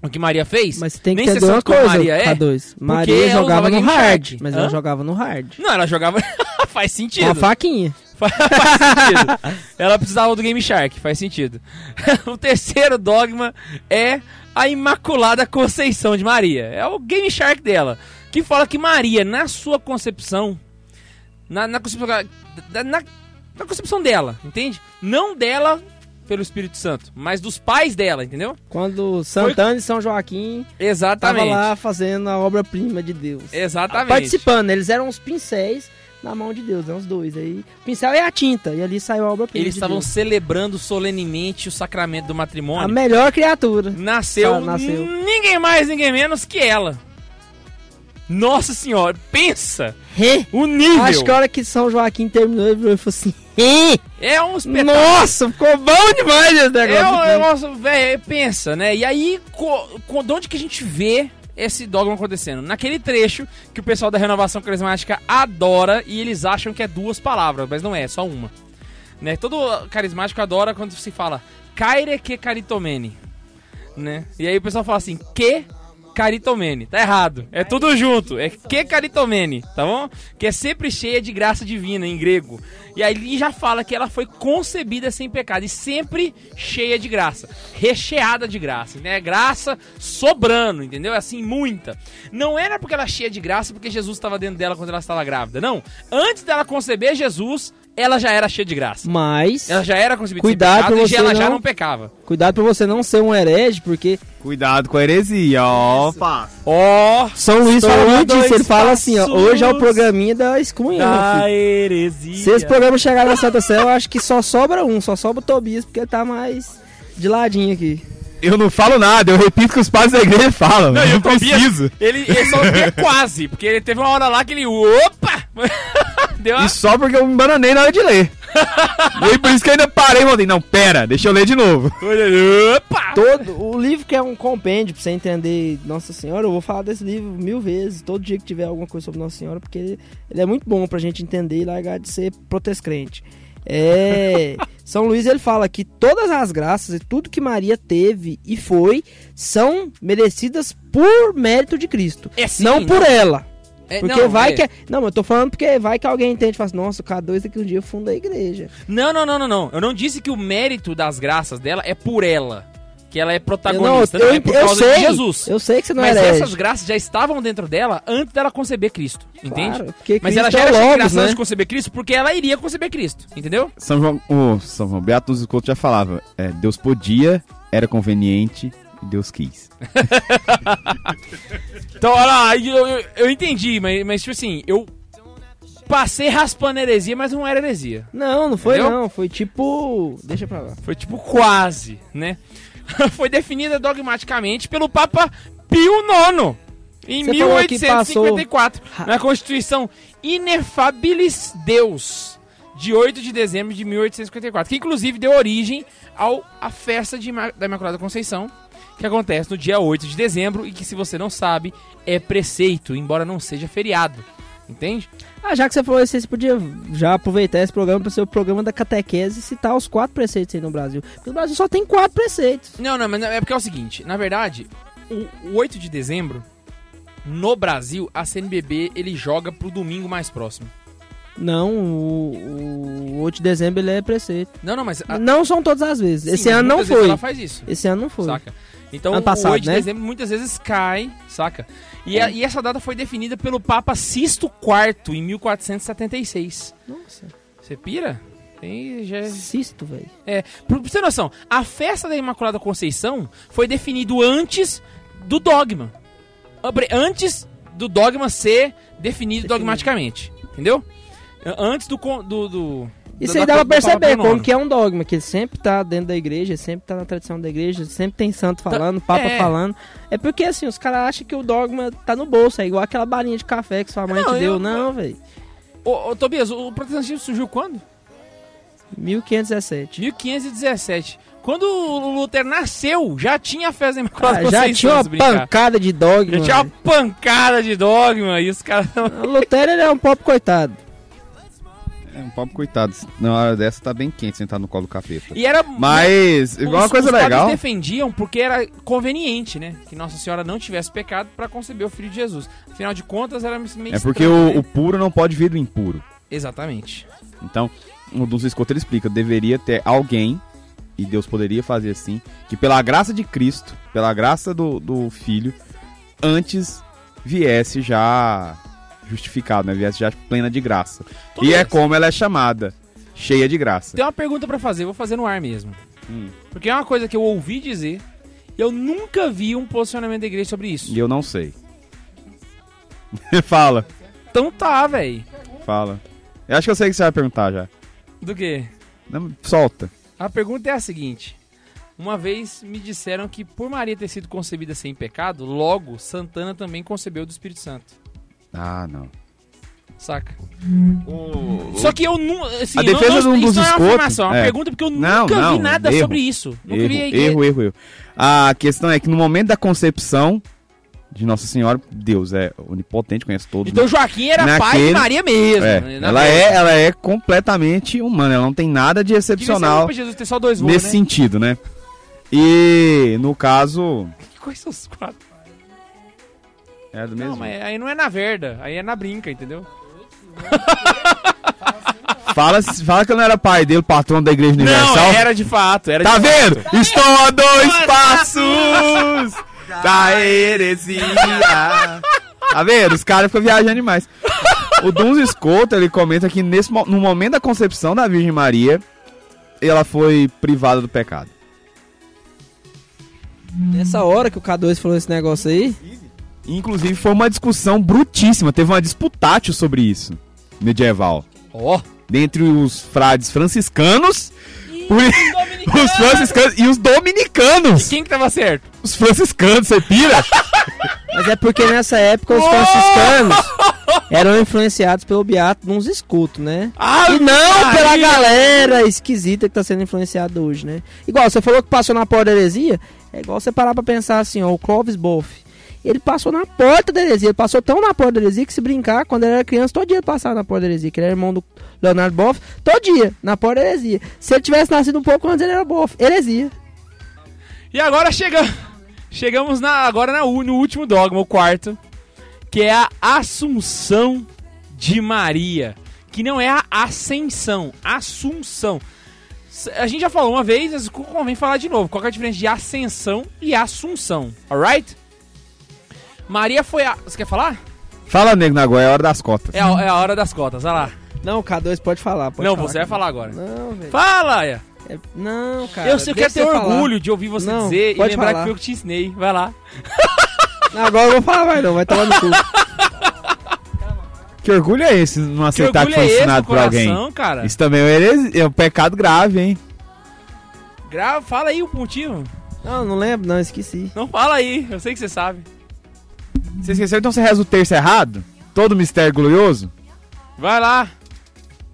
o que Maria fez. Mas tem que nem ter ser uma coisa, Maria é. K2. ela Maria jogava no hard, mas Hã? ela jogava no hard. Não, ela jogava. faz sentido. Com a faquinha. Faz sentido. Ela precisava do Game Shark, faz sentido. o terceiro dogma é a Imaculada Conceição de Maria. É o Game Shark dela. Que fala que Maria, na sua concepção. Na, na concepção. Da- Na, concepção dela, entende? Não dela pelo Espírito Santo, mas dos pais dela, entendeu? Quando Santana e São Joaquim estavam Exatamente. lá fazendo a obra-prima de Deus. Exatamente. Participando, eles eram os pincéis na mão de Deus, né? Os dois. Aí, o pincel é a tinta, e ali saiu a obra-prima Eles de estavam Deus. celebrando solenemente o sacramento do A matrimônio. melhor criatura. nasceu, Sa- nasceu. ninguém mais, ninguém menos que ela. Nossa senhora, pensa Rê. o nível. Acho que a hora que São Joaquim terminou, ele falou assim: Rê. É um espetáculo. Nossa, ficou bom demais esse É negócio. um negócio, velho, pensa, né? E aí, co, co- de onde que a gente vê esse dogma acontecendo? Naquele trecho que o pessoal da renovação carismática adora e eles acham que é duas palavras, mas não é, é só uma. Né? Todo carismático adora quando se fala Caire que caritomene. Né? E aí o pessoal fala assim, que caritomene. Tá errado. É tudo junto. É que caritomene, tá bom? Que é sempre cheia de graça divina em grego. E aí já fala que ela foi concebida sem pecado e sempre cheia de graça, recheada de graça, né? Graça sobrando, entendeu? Assim, muita. Não era porque ela cheia de graça porque Jesus estava dentro dela quando ela estava grávida, não. Antes dela conceber Jesus, ela já era cheia de graça. Mas, Ela já era concebida Cuidado sem pecado e você ela já não- não pecava. cuidado pra você não ser um herege, porque Cuidado com a heresia, ó. Ó, São Luís fala muito disso. Ele fala assim, ó, hoje é o programinha da escunha, da heresia. Se esse programa chegar na Santa Sé, eu acho que só sobra um, só sobra o Tobias, porque ele tá mais de ladinho aqui. Eu não falo nada, eu repito o que os pais da igreja falam. Não, e não o Tobias, preciso. ele, ele só é quase, porque ele teve uma hora lá que ele, opa! Deu uma... E só porque eu me bananei na hora de ler. e por isso que eu ainda parei e falei, não, pera, deixa eu ler de novo. Opa! Todo, o livro que é um compêndio pra você entender Nossa Senhora, eu vou falar desse livro mil vezes, todo dia que tiver alguma coisa sobre Nossa Senhora, porque ele, ele é muito bom pra gente entender e largar de ser protescrente. É, São Luís ele fala que todas as graças e tudo que Maria teve e foi são merecidas por mérito de Cristo, É sim, não por ela. É, Porque não, vai é. que. Não, mas eu tô falando porque vai que alguém entende e fala assim, nossa, o K2 daqui um dia funda a igreja. Não, não, não, não, não. Eu não disse que o mérito das graças dela é por ela. Que ela é protagonista. não, Não, eu, é por eu causa sei, de Jesus. Eu sei que você não Mas é herege. essas graças já estavam dentro dela antes dela conceber Cristo. Entende? Claro, porque Mas Cristo ela já é era Logos, né? antes de conceber Cristo porque ela iria conceber Cristo. Entendeu? São João, o São João Beato dos Couto já falava, é, Deus podia, era conveniente e Deus quis. Então, olha lá, eu, eu, eu entendi, mas, mas tipo assim, eu passei raspando heresia, mas não era heresia. Não, não foi Entendeu? não. Foi tipo. Deixa pra lá. Foi tipo quase, né? Foi definida dogmaticamente pelo Papa Pio IX. Em Você falou que 1854, passou- na Constituição Inefabilis Deus, de 8 de dezembro de 1854, que inclusive deu origem ao a festa de da Imaculada Conceição, que acontece no dia 8 de dezembro e que, se você não sabe, é preceito, embora não seja feriado. Entende? Ah, já que você falou isso, você podia já aproveitar esse programa para ser o programa da catequese e citar os quatro preceitos aí no Brasil. Porque no Brasil só tem quatro preceitos. Não, não, mas é porque é o seguinte, na verdade, o, o 8 de dezembro, no Brasil, a CNBB ele joga pro domingo mais próximo. Não, o, o 8 de dezembro ele é preceito. Não, não, mas. a- Não são todas as vezes. sim, Esse ano não foi. Ela faz isso. Esse ano não foi. Saca? Então, Ano passado, o 8 de né? dezembro muitas vezes cai, saca? E, a- e essa data foi definida pelo Papa Sisto IV em 1476. Nossa, Você pira? Tem, já... é- cisto, velho. É, pra você ter noção, a festa da Imaculada Conceição foi definido antes do dogma. Antes do dogma ser definido Definido. dogmaticamente. Entendeu? Antes do. do, do Isso aí dá pra perceber como que é um dogma, que ele sempre tá dentro da igreja, sempre tá na tradição da igreja, sempre tem santo falando, papa é. falando. É porque assim, os caras acham que o dogma tá no bolso, é igual aquela balinha de café que sua mãe Não, te deu. eu- Não, velho. Ô, ô, Tobias, o protestantismo surgiu quando? 1517. 1517. Quando o Lutero nasceu, já tinha a festa da Imaculada Ah, já tinha uma brincar. pancada de dogma. Já tinha uma pancada de dogma e os caras... O Lutero ele é um pobre coitado. É um pobre coitado, na hora dessa tá bem quente sentado no colo do capeta. E era... Mas, igual uma os, coisa os legal, defendiam porque era conveniente, né? Que Nossa Senhora não tivesse pecado pra conceber o Filho de Jesus. Afinal de contas, era meio é porque estranho, o, né? o puro não pode vir do impuro. Exatamente. Então, o Dulce Escoto ele explica, deveria ter alguém, e Deus poderia fazer assim, que pela graça de Cristo, pela graça do, do Filho, antes viesse já justificado, né? Viesse já plena de graça. Tudo e é isso. como ela é chamada, cheia de graça. Tem uma pergunta pra fazer, vou fazer no ar mesmo. Hum. Porque é uma coisa que eu ouvi dizer e eu nunca vi um posicionamento da igreja sobre isso. E eu não sei. fala, Então tá, velho. fala. Eu acho que eu sei o que você vai perguntar já. Do quê? Não, solta. A pergunta é a seguinte. Uma vez me disseram que por Maria ter sido concebida sem pecado, logo Santana também concebeu do Espírito Santo. Ah, não. Saca? Só que eu não. Assim, A não- defesa não, de um isso dos não é uma afirmação, é uma é. pergunta porque eu Não, nunca não, vi nada erro. sobre isso. Nunca Erro, vi a igreja. erro, erro, erro. A questão é que no momento da concepção de Nossa Senhora, Deus é onipotente, conhece todos. Então né? Joaquim era pai de Naquele- Maria mesmo. É, né? Ela, é, ela é completamente humana, ela não tem nada de excepcional pra Jesus ter só dois voos, nesse né? sentido, né? E no caso, Que coisa os quatro. É do mesmo. Não, mas aí não é na verda, aí é na brinca, entendeu? Fala, fala que eu não era pai dele, patrão da Igreja Universal. Não, era de fato, era Tá de vendo? Estou a dois passos da heresia. Tá vendo? Os caras ficam viajando demais. O Duns Escolta, ele comenta que nesse, no momento da concepção da Virgem Maria, ela foi privada do pecado. Nessa hora que o K2 falou esse negócio aí, Inclusive, foi uma discussão brutíssima. Teve uma disputátil sobre isso, medieval. Ó. Dentre os frades franciscanos, por- os franciscanos e os dominicanos. Quem que tava certo? Os franciscanos, você pira? mas é porque nessa época os franciscanos eram influenciados pelo beato de uns escutos, né? Ah, E não pela galera esquisita que tá sendo influenciada hoje, né? Igual, você falou que passou na porta da heresia, é igual você parar pra pensar assim, ó, o Clovis Boff. Ele passou na porta da heresia, ele passou tão na porta da heresia que se brincar, quando ele era criança, todo dia ele passava na porta da heresia, que ele era irmão do Leonardo Boff, todo dia, na porta da heresia. Se ele tivesse nascido um pouco antes, ele era Boff, heresia. E agora chega, chegamos na, agora na, no último dogma, o quarto, que é a Assunção de Maria. Que não é a Ascensão, Assunção. A gente já falou uma vez, mas convém falar de novo. Qual é a diferença de Ascensão e Assunção? Alright? Maria foi a. Você quer falar? Fala, nego, na Goiás, é hora das cotas. É a, é a hora das cotas, olha lá. Não, o K2 pode falar, pode não, falar, você vai falar agora. Não, velho. Fala, Aya. É- Não, cara. eu sei, eu quero ter você falar. orgulho de ouvir você Não, dizer e pode lembrar falar. que foi eu que te ensinei. Vai lá. Não, agora eu vou falar, vai não, vai tomar no cu. Que orgulho é esse não Que aceitar que, orgulho foi é ensinado por alguém? cara? Isso também é, é um pecado grave, hein? Grava, fala aí o motivo. Não, não lembro, não, esqueci. Não fala aí, eu sei que você sabe. Você esqueceu, então você reza o terço errado? Todo mistério glorioso? Vai lá.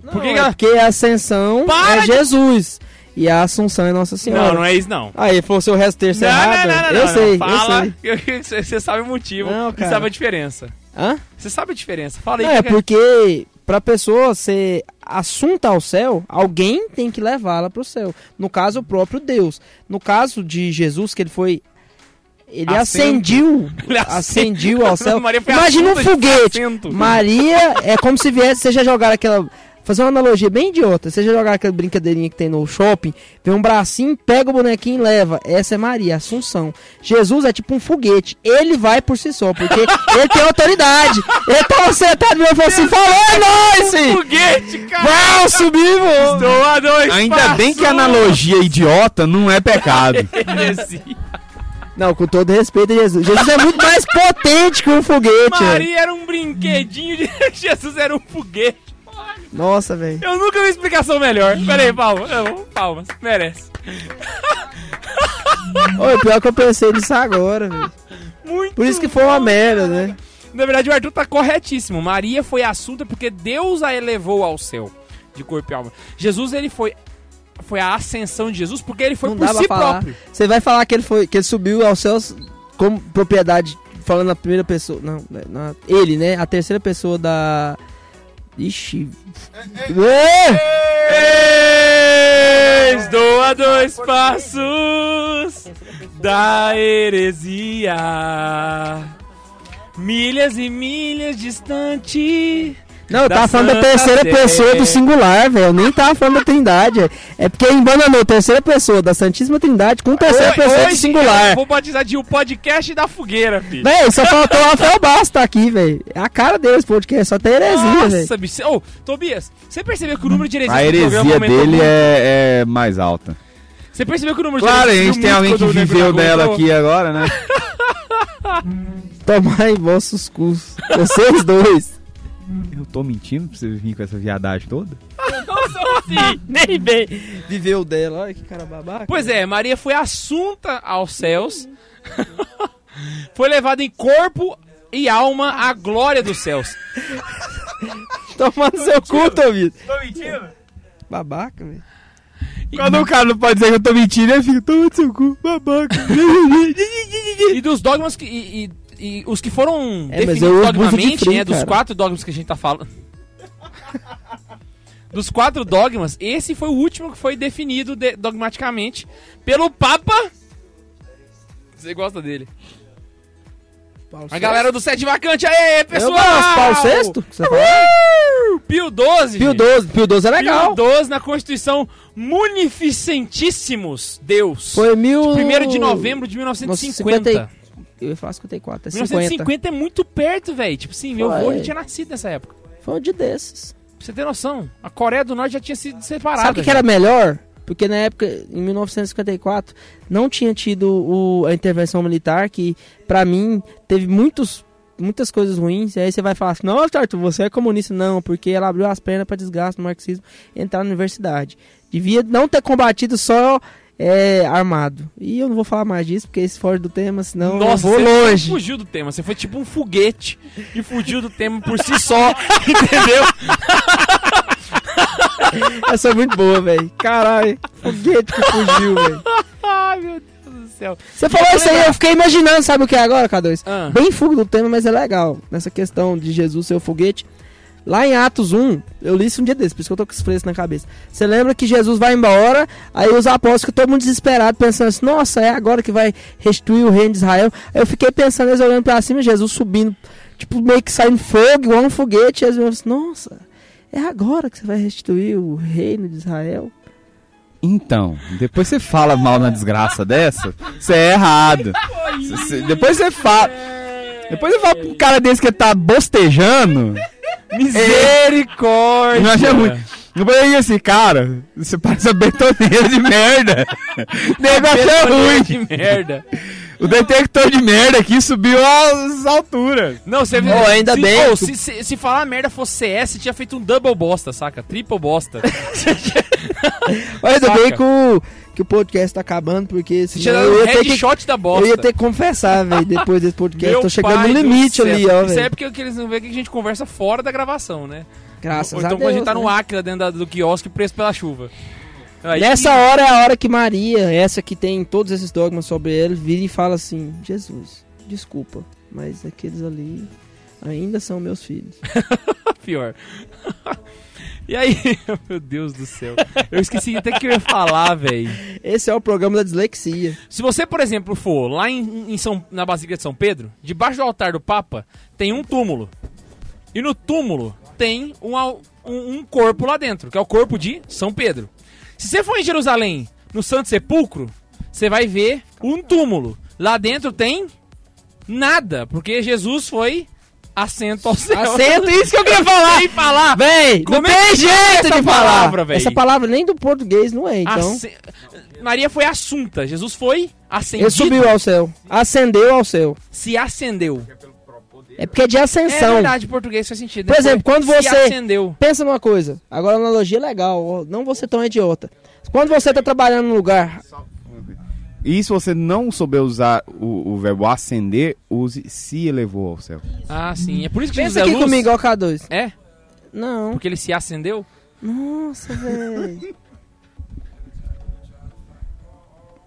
Não, Por que é que ela- porque a ascensão Para é de- Jesus. E a Assunção é Nossa Senhora. Não, não é isso não. Aí, falou seu resto terço não, errado. eu sei, Fala, eu sei. que você sabe o motivo. Não, e cara. sabe a diferença. Hã? Você sabe a diferença. Fala aí. Não, é que que porque pra pessoa ser assunta ao céu, alguém tem que levá-la pro céu. No caso, o próprio Deus. No caso de Jesus, que ele foi. Ele Assento. ascendiu. Ele ascendiu ao céu. Imagina um foguete. Maria é como se viesse. Você já jogaram aquela. Fazer uma analogia bem idiota. Você já jogaram aquela brincadeirinha que tem no shopping, vem um bracinho, pega o bonequinho e leva. Essa é Maria, Assunção. Jesus é tipo um foguete. Ele vai por si só, porque ele tem autoridade. Ele tá sentado e falou assim: falou, é nóis! Foguete, cara. Vamos subir, vô! Estou a dois Ainda bem que a analogia idiota não é pecado. Não, com todo respeito a Jesus. Jesus é muito mais potente que um foguete. Maria era um brinquedinho de Jesus era um foguete. Nossa, velho. Eu nunca vi explicação melhor. Pera aí, palmas. Palmas. Merece. Oi, pior que eu pensei nisso agora, velho. Muito Por isso que foi uma merda, né? Na verdade, o Arthur tá corretíssimo. Maria foi assunta porque Deus a elevou ao céu de corpo e alma. Jesus, ele foi. Foi a ascensão de Jesus porque ele foi Não por dá si próprio. Você vai falar que ele foi, que ele subiu aos céus como propriedade, falando na primeira pessoa, não, né, na- ele, né? A terceira pessoa da Ixi. É! Estou a dois passos da heresia. Milhas e milhas distante. Não, eu tava falando da terceira Sé. pessoa do singular, velho. Eu nem tava falando da Trindade. É porque embananou terceira pessoa da Santíssima Trindade com terceira Hoje- pessoa do singular. eu Vou batizar de o podcast da fogueira, filho. Véi, só faltou o Rafael Bastos tá aqui, velho. É a cara deles, podcast, só tem heresia, velho. Nossa, bicho. Ô, Tobias, você percebeu que o número de heresias A heresia dele é, é mais alta. Você percebeu que o número Claro, a de gente tem alguém que viveu dela aqui agora, né? Tomai em vossos cus. Vocês dois. Eu tô mentindo pra você vir com essa viadagem toda? Sim. Nem bem. Viveu dela, olha que cara babaca. Pois é, Maria foi assunta aos céus, foi levada em corpo e alma à glória dos céus. Tomando seu cu, Tobias. Tô mentindo? Babaca, velho. Quando o cara não pode dizer que eu tô mentindo, ele fica, toma no seu cu, babaca. E dos dogmas que. E, e- e os que foram É, definidos eu de dogmamente, frio, né? Dos quatro dogmas que a gente tá falando. dos quatro dogmas, esse foi o último que foi definido de- dogmaticamente pelo Papa. Você gosta dele? Paulo A galera do Sete Vacante Eu pessoal! gosto, Paulo VI, que você! Pio 12, Pio 12, Pio 12 é legal. Pio 12 na Constituição Munificentíssimos Deus. Foi mil... 1 de novembro de 1950. 50. Eu ia falar 54, é 50. 1950 é muito perto, velho. Tipo assim, meu avô já tinha nascido nessa época. Foi um dia desses. Pra você ter noção, a Coreia do Norte já tinha sido separada. Sabe o que, que era melhor? Porque na época, em 1954, não tinha tido o- a intervenção militar, que pra mim teve muitos, muitas coisas ruins. E aí você vai falar assim: Nossa, Arthur, você é comunista? Não, porque ela abriu as pernas pra desgaste do marxismo e entrar na universidade. Devia não ter combatido só é, armado. E eu não vou falar mais disso, porque esse foge do tema, senão Nossa, eu vou você longe. fugiu do tema. Você foi tipo um foguete e fugiu do tema por si só, entendeu? Essa é muito boa, velho. Caralho, foguete que fugiu, velho. Ai, meu Deus do céu. Você falou isso aí, eu fiquei imaginando, sabe o que é agora, K2? Ah. Bem fuga do tema, mas é legal. Nessa questão de Jesus ser o foguete. Lá em Atos 1, eu li isso um dia desse, por isso que eu tô com esse fresco na cabeça. Você lembra que Jesus vai embora, aí os apóstolos ficam todo mundo desesperado, pensando assim, nossa, é agora que vai restituir o reino de Israel. Aí eu fiquei pensando, eles olhando pra cima, Jesus subindo, tipo, meio que saindo fogo, igual um foguete. E Jesus falou assim, nossa, é agora que você vai restituir o reino de Israel? Então, depois você fala mal na desgraça dessa, você é errado. Cê- cê- depois você fala. Depois você fala pra um cara desse que tá bostejando. Misericórdia. Não achei ruim. Depois aí esse cara, você parece uma betoneira de merda. Negócio é ruim. de merda. O detector de merda aqui subiu às alturas. Não, você Oh, ainda se, bem oh, que- se, se, se falar merda fosse CS, tinha feito um double bosta, saca? Triple bosta. Mas ainda bem que o, que o podcast tá acabando, porque dado eu ia ter que da bosta. Eu ia ter que confessar, velho, depois desse podcast. Meu Tô chegando no limite ali, ó, Isso é porque eles não veem que a gente conversa fora da gravação, né? Graças Ou a então Deus. quando a gente tá né? no Acre dentro da- do quiosque preso pela chuva. Aí, Nessa hora é a hora que Maria, essa que tem todos esses dogmas sobre ele, vira e fala assim: Jesus, desculpa, mas aqueles ali ainda são meus filhos. pior. E aí, meu Deus do céu. Eu esqueci até que eu ia falar, velho. Esse é o programa da dislexia. Se você, por exemplo, for lá em, em São, na Basílica de São Pedro, debaixo do altar do Papa, tem um túmulo. E no túmulo tem um, um, um corpo lá dentro, que é o corpo de São Pedro. Se você for em Jerusalém, no Santo Sepulcro, você vai ver um túmulo. Lá dentro tem nada, porque Jesus foi assento ao céu. Assento, isso que eu queria falar! Sem falar. Véi, não Como é tem jeito essa de falar. palavra, véi? essa palavra nem do português não é, então. Asse- Maria foi assunta, Jesus foi ascendido. Ele subiu ao céu. Ascendeu ao céu. Se acendeu. É porque é de É ascensão. verdade, em português faz sentido. Por exemplo, quando se você- acendeu. Pensa numa coisa, agora uma analogia legal, ó, não você tão idiota. Quando você tá trabalhando num lugar, E se você não souber usar o, o verbo ascender, use se elevou ao céu. Ah, sim. É por isso que pensa Jesus é aqui luz. comigo, ó, K2. É? Não. Porque ele se acendeu? Nossa, velho.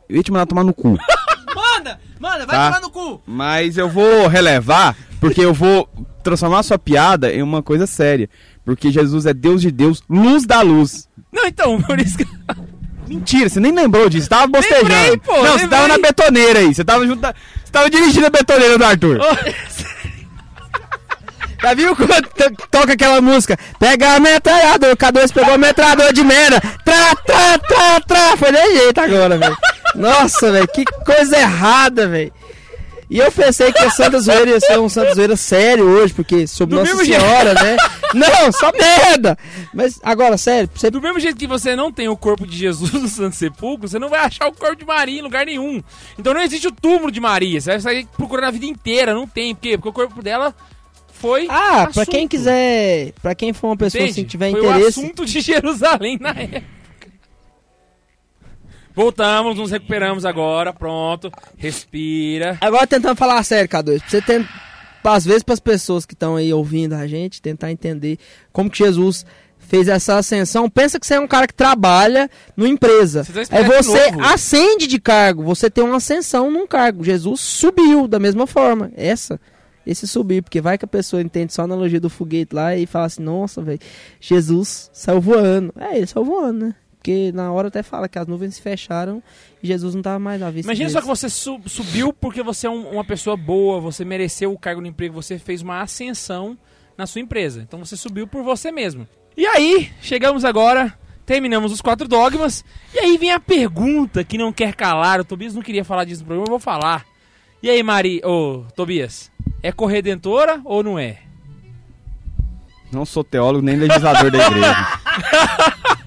Eu ia te mandar tomar no cu. Manda! Manda, vai Tá. tomar no cu! Mas eu vou relevar, porque eu vou transformar a sua piada em uma coisa séria. Porque Jesus é Deus de Deus, luz da luz. Não, então, por isso que... Mentira, você nem lembrou disso, você tava bostejando. Lembrei, pô, não, você tava na betoneira aí, você tava junto. da- Você tava dirigindo a betoneira do Arthur. Já viu quando to- toca aquela música? Pega a metralhadora, o K2 pegou a metralhadora de merda. Tra, tra, tra, tra. Foi de jeito agora, velho. Nossa, velho, que coisa errada, velho. E eu pensei que a Santa Zoeira ia ser um Santa Zoeira sério hoje, porque sobre Do Nossa mesmo jeito. Senhora, né? Não, só merda! Mas agora, sério, você Do mesmo jeito que você não tem o corpo de Jesus no Santo Sepulcro, você não vai achar o corpo de Maria em lugar nenhum. Então não existe o túmulo de Maria. Você vai sair procurando a vida inteira. Não tem. Por quê? Porque o corpo dela foi. Ah, pra quem assunto. quiser, pra quem for uma pessoa Entende? assim que tiver foi interesse. o assunto de Jerusalém na época. Voltamos, nos recuperamos agora. Pronto. Respira. Agora tentando falar sério, K2, pra você tem, às vezes para as pessoas que estão aí ouvindo a gente, tentar entender como que Jesus fez essa ascensão. Pensa que você é um cara que trabalha numa empresa. Explicar de você novo. ascende de cargo, você tem uma ascensão num cargo. Jesus subiu da mesma forma. Essa esse subir, porque vai que a pessoa entende só a analogia do foguete lá e fala assim: "Nossa, velho, Jesus saiu voando". É, ele saiu voando, né? Porque na hora até fala que as nuvens se fecharam e Jesus não estava mais à vista. Imagina só que deles. você su- subiu porque você é um- uma pessoa boa, você mereceu o cargo no emprego, você fez uma ascensão na sua empresa. Então você subiu por você mesmo. E aí, chegamos agora, terminamos os quatro dogmas. E aí vem a pergunta que não quer calar. O Tobias não queria falar disso no programa, eu vou falar. E aí, Mari, ô, Tobias, é corredentora ou não é? Não sou teólogo nem legislador da igreja.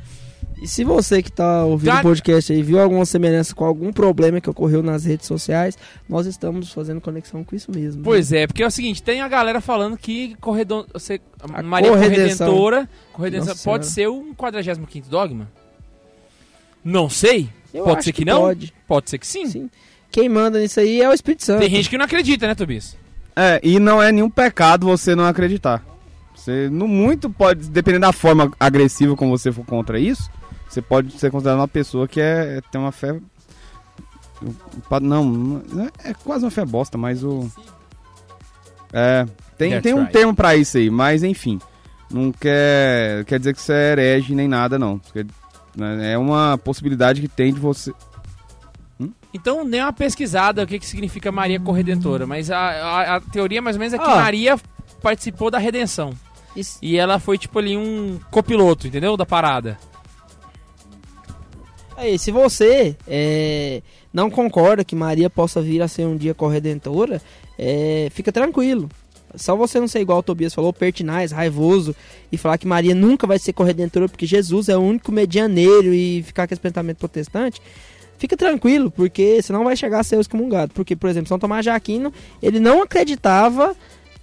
E se você que tá ouvindo Tá- o podcast aí viu alguma semelhança com algum problema que ocorreu nas redes sociais, nós estamos fazendo conexão com isso mesmo. Pois é, porque é o seguinte, tem a galera falando que corredor, você, A Maria corredenção. Corredentora, corredenção pode ser um 45º dogma? Não sei. Eu pode ser que, não? Pode. Pode ser que sim. Sim. Quem manda nisso aí é o Espírito Santo. Tem gente que não acredita, né, Tobias? É, e não é nenhum pecado você não acreditar. Você, no muito, pode, dependendo da forma agressiva como você for contra isso, você pode ser considerado uma pessoa que é, tem uma fé. Não, é, é quase uma fé bosta, mas o. É. Tem, That's tem um right. termo pra isso aí, mas enfim. Não quer, quer dizer que você é herege nem nada, não. Né, É uma possibilidade que tem de você. Então, dê uma pesquisada o que, que significa Maria Corredentora. Mas a, a- a teoria, mais ou menos, é que Ah. Maria participou da redenção. Isso- E ela foi, tipo, ali um copiloto, entendeu? Da parada. Aí, se você é, não concorda que Maria possa vir a ser um dia corredentora, é, fica tranquilo. Só você não ser igual o Tobias falou, pertinaz, raivoso, e falar que Maria nunca vai ser corredentora porque Jesus é o único medianeiro e ficar com esse pensamento protestante. Fica tranquilo, porque você não vai chegar a ser excomungado. Porque, por exemplo, São Tomás de Aquino, ele não acreditava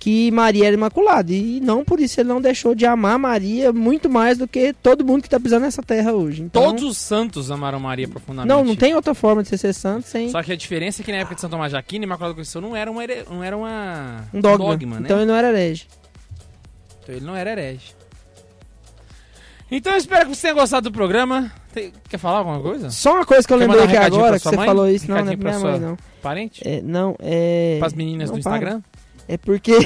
que Maria era imaculada. E não por isso ele não deixou de amar Maria muito mais do que todo mundo que está pisando nessa terra hoje. Então, Todos os santos amaram Maria profundamente. não, não tem outra forma de você ser santo sem Só que a diferença é que na época de São Tomás de Aquino, Imaculada Conceição não era uma, here- não era uma um dogma. né? Então ele não era herege. Então ele não era herege. Então eu espero que você tenha gostado do programa. Tem- Quer falar alguma coisa? Só uma coisa que eu Quer lembrei aqui agora, que você mãe? falou isso, não, não é pra minha mãe, não. Parente? É, não, é... Para as meninas não, do para. É porque...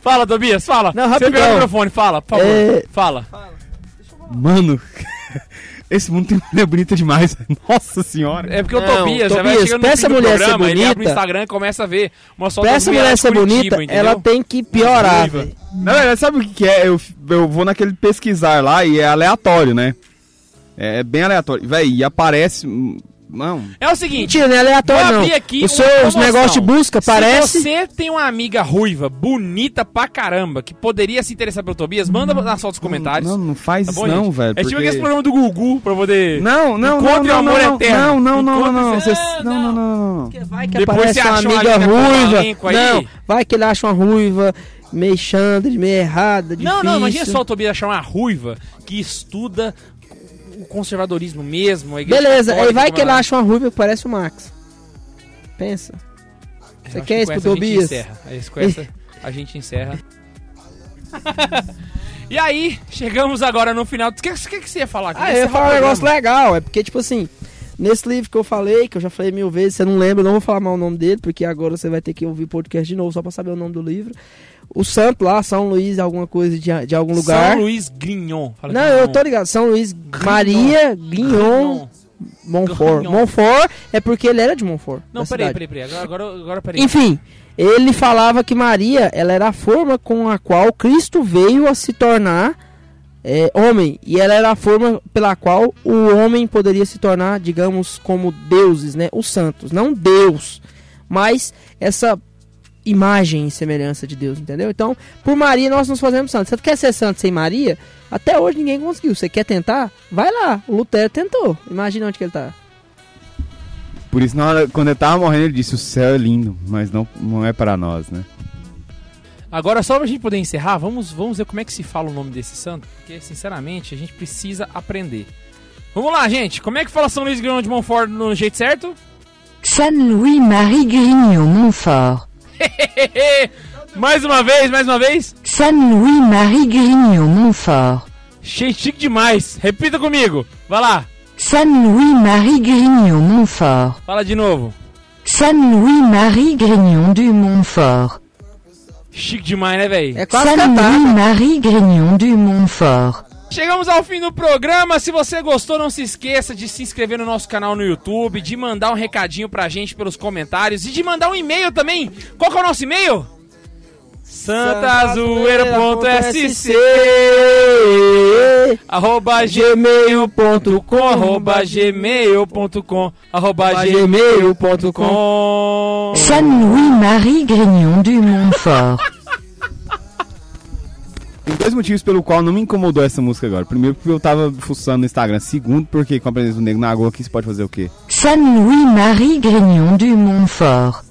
Fala, Tobias, fala. Não, Você rapidão. pegou o microfone, fala, por favor. É- Fala. Mano, esse mundo tem mulher bonita demais. Nossa senhora. É porque o Não, Tobias, já vai Tobias, chegando pra no fim do mulher ser programa, ele abre o bonita- Instagram e começa a ver uma pra essa mulher ser bonita, ela tem que piorar. Na verdade, sabe o que que é? Eu, eu vou naquele pesquisar lá e é aleatório, né? É, é bem aleatório. Véi, e aparece. Hum, Não. É o seguinte, Mentira, não é vou aleatório, não. abrir aqui promoção. negócios de busca parece... Se você tem uma amiga ruiva, bonita pra caramba, que poderia se interessar pelo Tobias, manda nas fotos dos comentários. Não, não faz Tá isso bom, não, gente? velho. É tipo porque- aquele programa do Gugu pra poder. Não, não, não, Encontre não, o amor não, eterno. não, não, não, não, não, Ah, não, não, não, não, não. Porque Vai que Depois aparece uma amiga um ruiva. elenco aí. Não, vai que ele acha uma ruiva meio xandre, meio errada, difícil. Não, não, imagina só o Tobias achar uma ruiva que estuda o conservadorismo mesmo. Beleza, aí vai que ele acha uma ruiva que parece o Max. Você Eu Você quer que isso pro a gente Tobias? Com essa a gente encerra. e aí, chegamos agora no final. O que, que, que você ia falar? Ah, eu ia falar um negócio legal, é porque, tipo assim, nesse livro que eu falei, que eu já falei mil vezes, você não lembra, eu não vou falar mal o nome dele, porque agora você vai ter que ouvir o podcast de novo só pra saber o nome do livro. O santo lá, São Luís, alguma coisa de, de algum lugar. São Luís Grignon. Fala Não, Grignon. eu tô ligado, São Luís Maria Guignon Montfort. Grignon. Montfort é porque ele era de Montfort. Não, peraí, peraí, peraí. Agora, agora, agora peraí. Enfim, ele falava que Maria ela era a forma com a qual Cristo veio a se tornar é, homem. E ela era a forma pela qual o homem poderia se tornar, digamos, como deuses, né? Os santos. Não Deus, mas essa imagem e semelhança de Deus, entendeu? Então, por Maria nós nos fazemos santos. Você quer ser santo sem Maria? Até hoje ninguém conseguiu. Você quer tentar? Vai lá. O Lutero tentou. Imagina onde que ele tá. Por isso, na hora, quando ele tava morrendo, ele disse: O céu é lindo, mas não, não é para nós, né? Agora, só pra gente poder encerrar, vamos, vamos ver como é que se fala o nome desse santo, porque, sinceramente, a gente precisa aprender. Vamos lá, gente. Como é que fala São Luís Grignon de Montfort no jeito certo? San Louis-Marie Grignon Montfort. mais uma vez, mais uma vez. San Louis-Marie Grignon Montfort. Chique, chique demais. Repita comigo. Vai lá. San Louis-Marie Grignon Montfort. Fala de novo. San Louis-Marie Grignon de Montfort. Chique demais, né, velho? É quase San cantar. Louis-Marie Grignon de Montfort. Chegamos ao fim do programa. Se você gostou, não se esqueça de se inscrever no nosso canal no YouTube, de mandar um recadinho pra gente pelos comentários e de mandar um e-mail também. Qual que é o nosso e-mail? santazoeira.sc arroba gmail.com arroba gmail.com arroba gmail.com Saint-Louis-Marie Grignon du Montfort. Tem dois motivos pelo qual não me incomodou essa música agora. Primeiro, porque eu tava fuçando no Instagram. Segundo, porque com a presença do Negro na Água aqui, você pode fazer o quê? Saint-Louis-Marie Grignon du Montfort.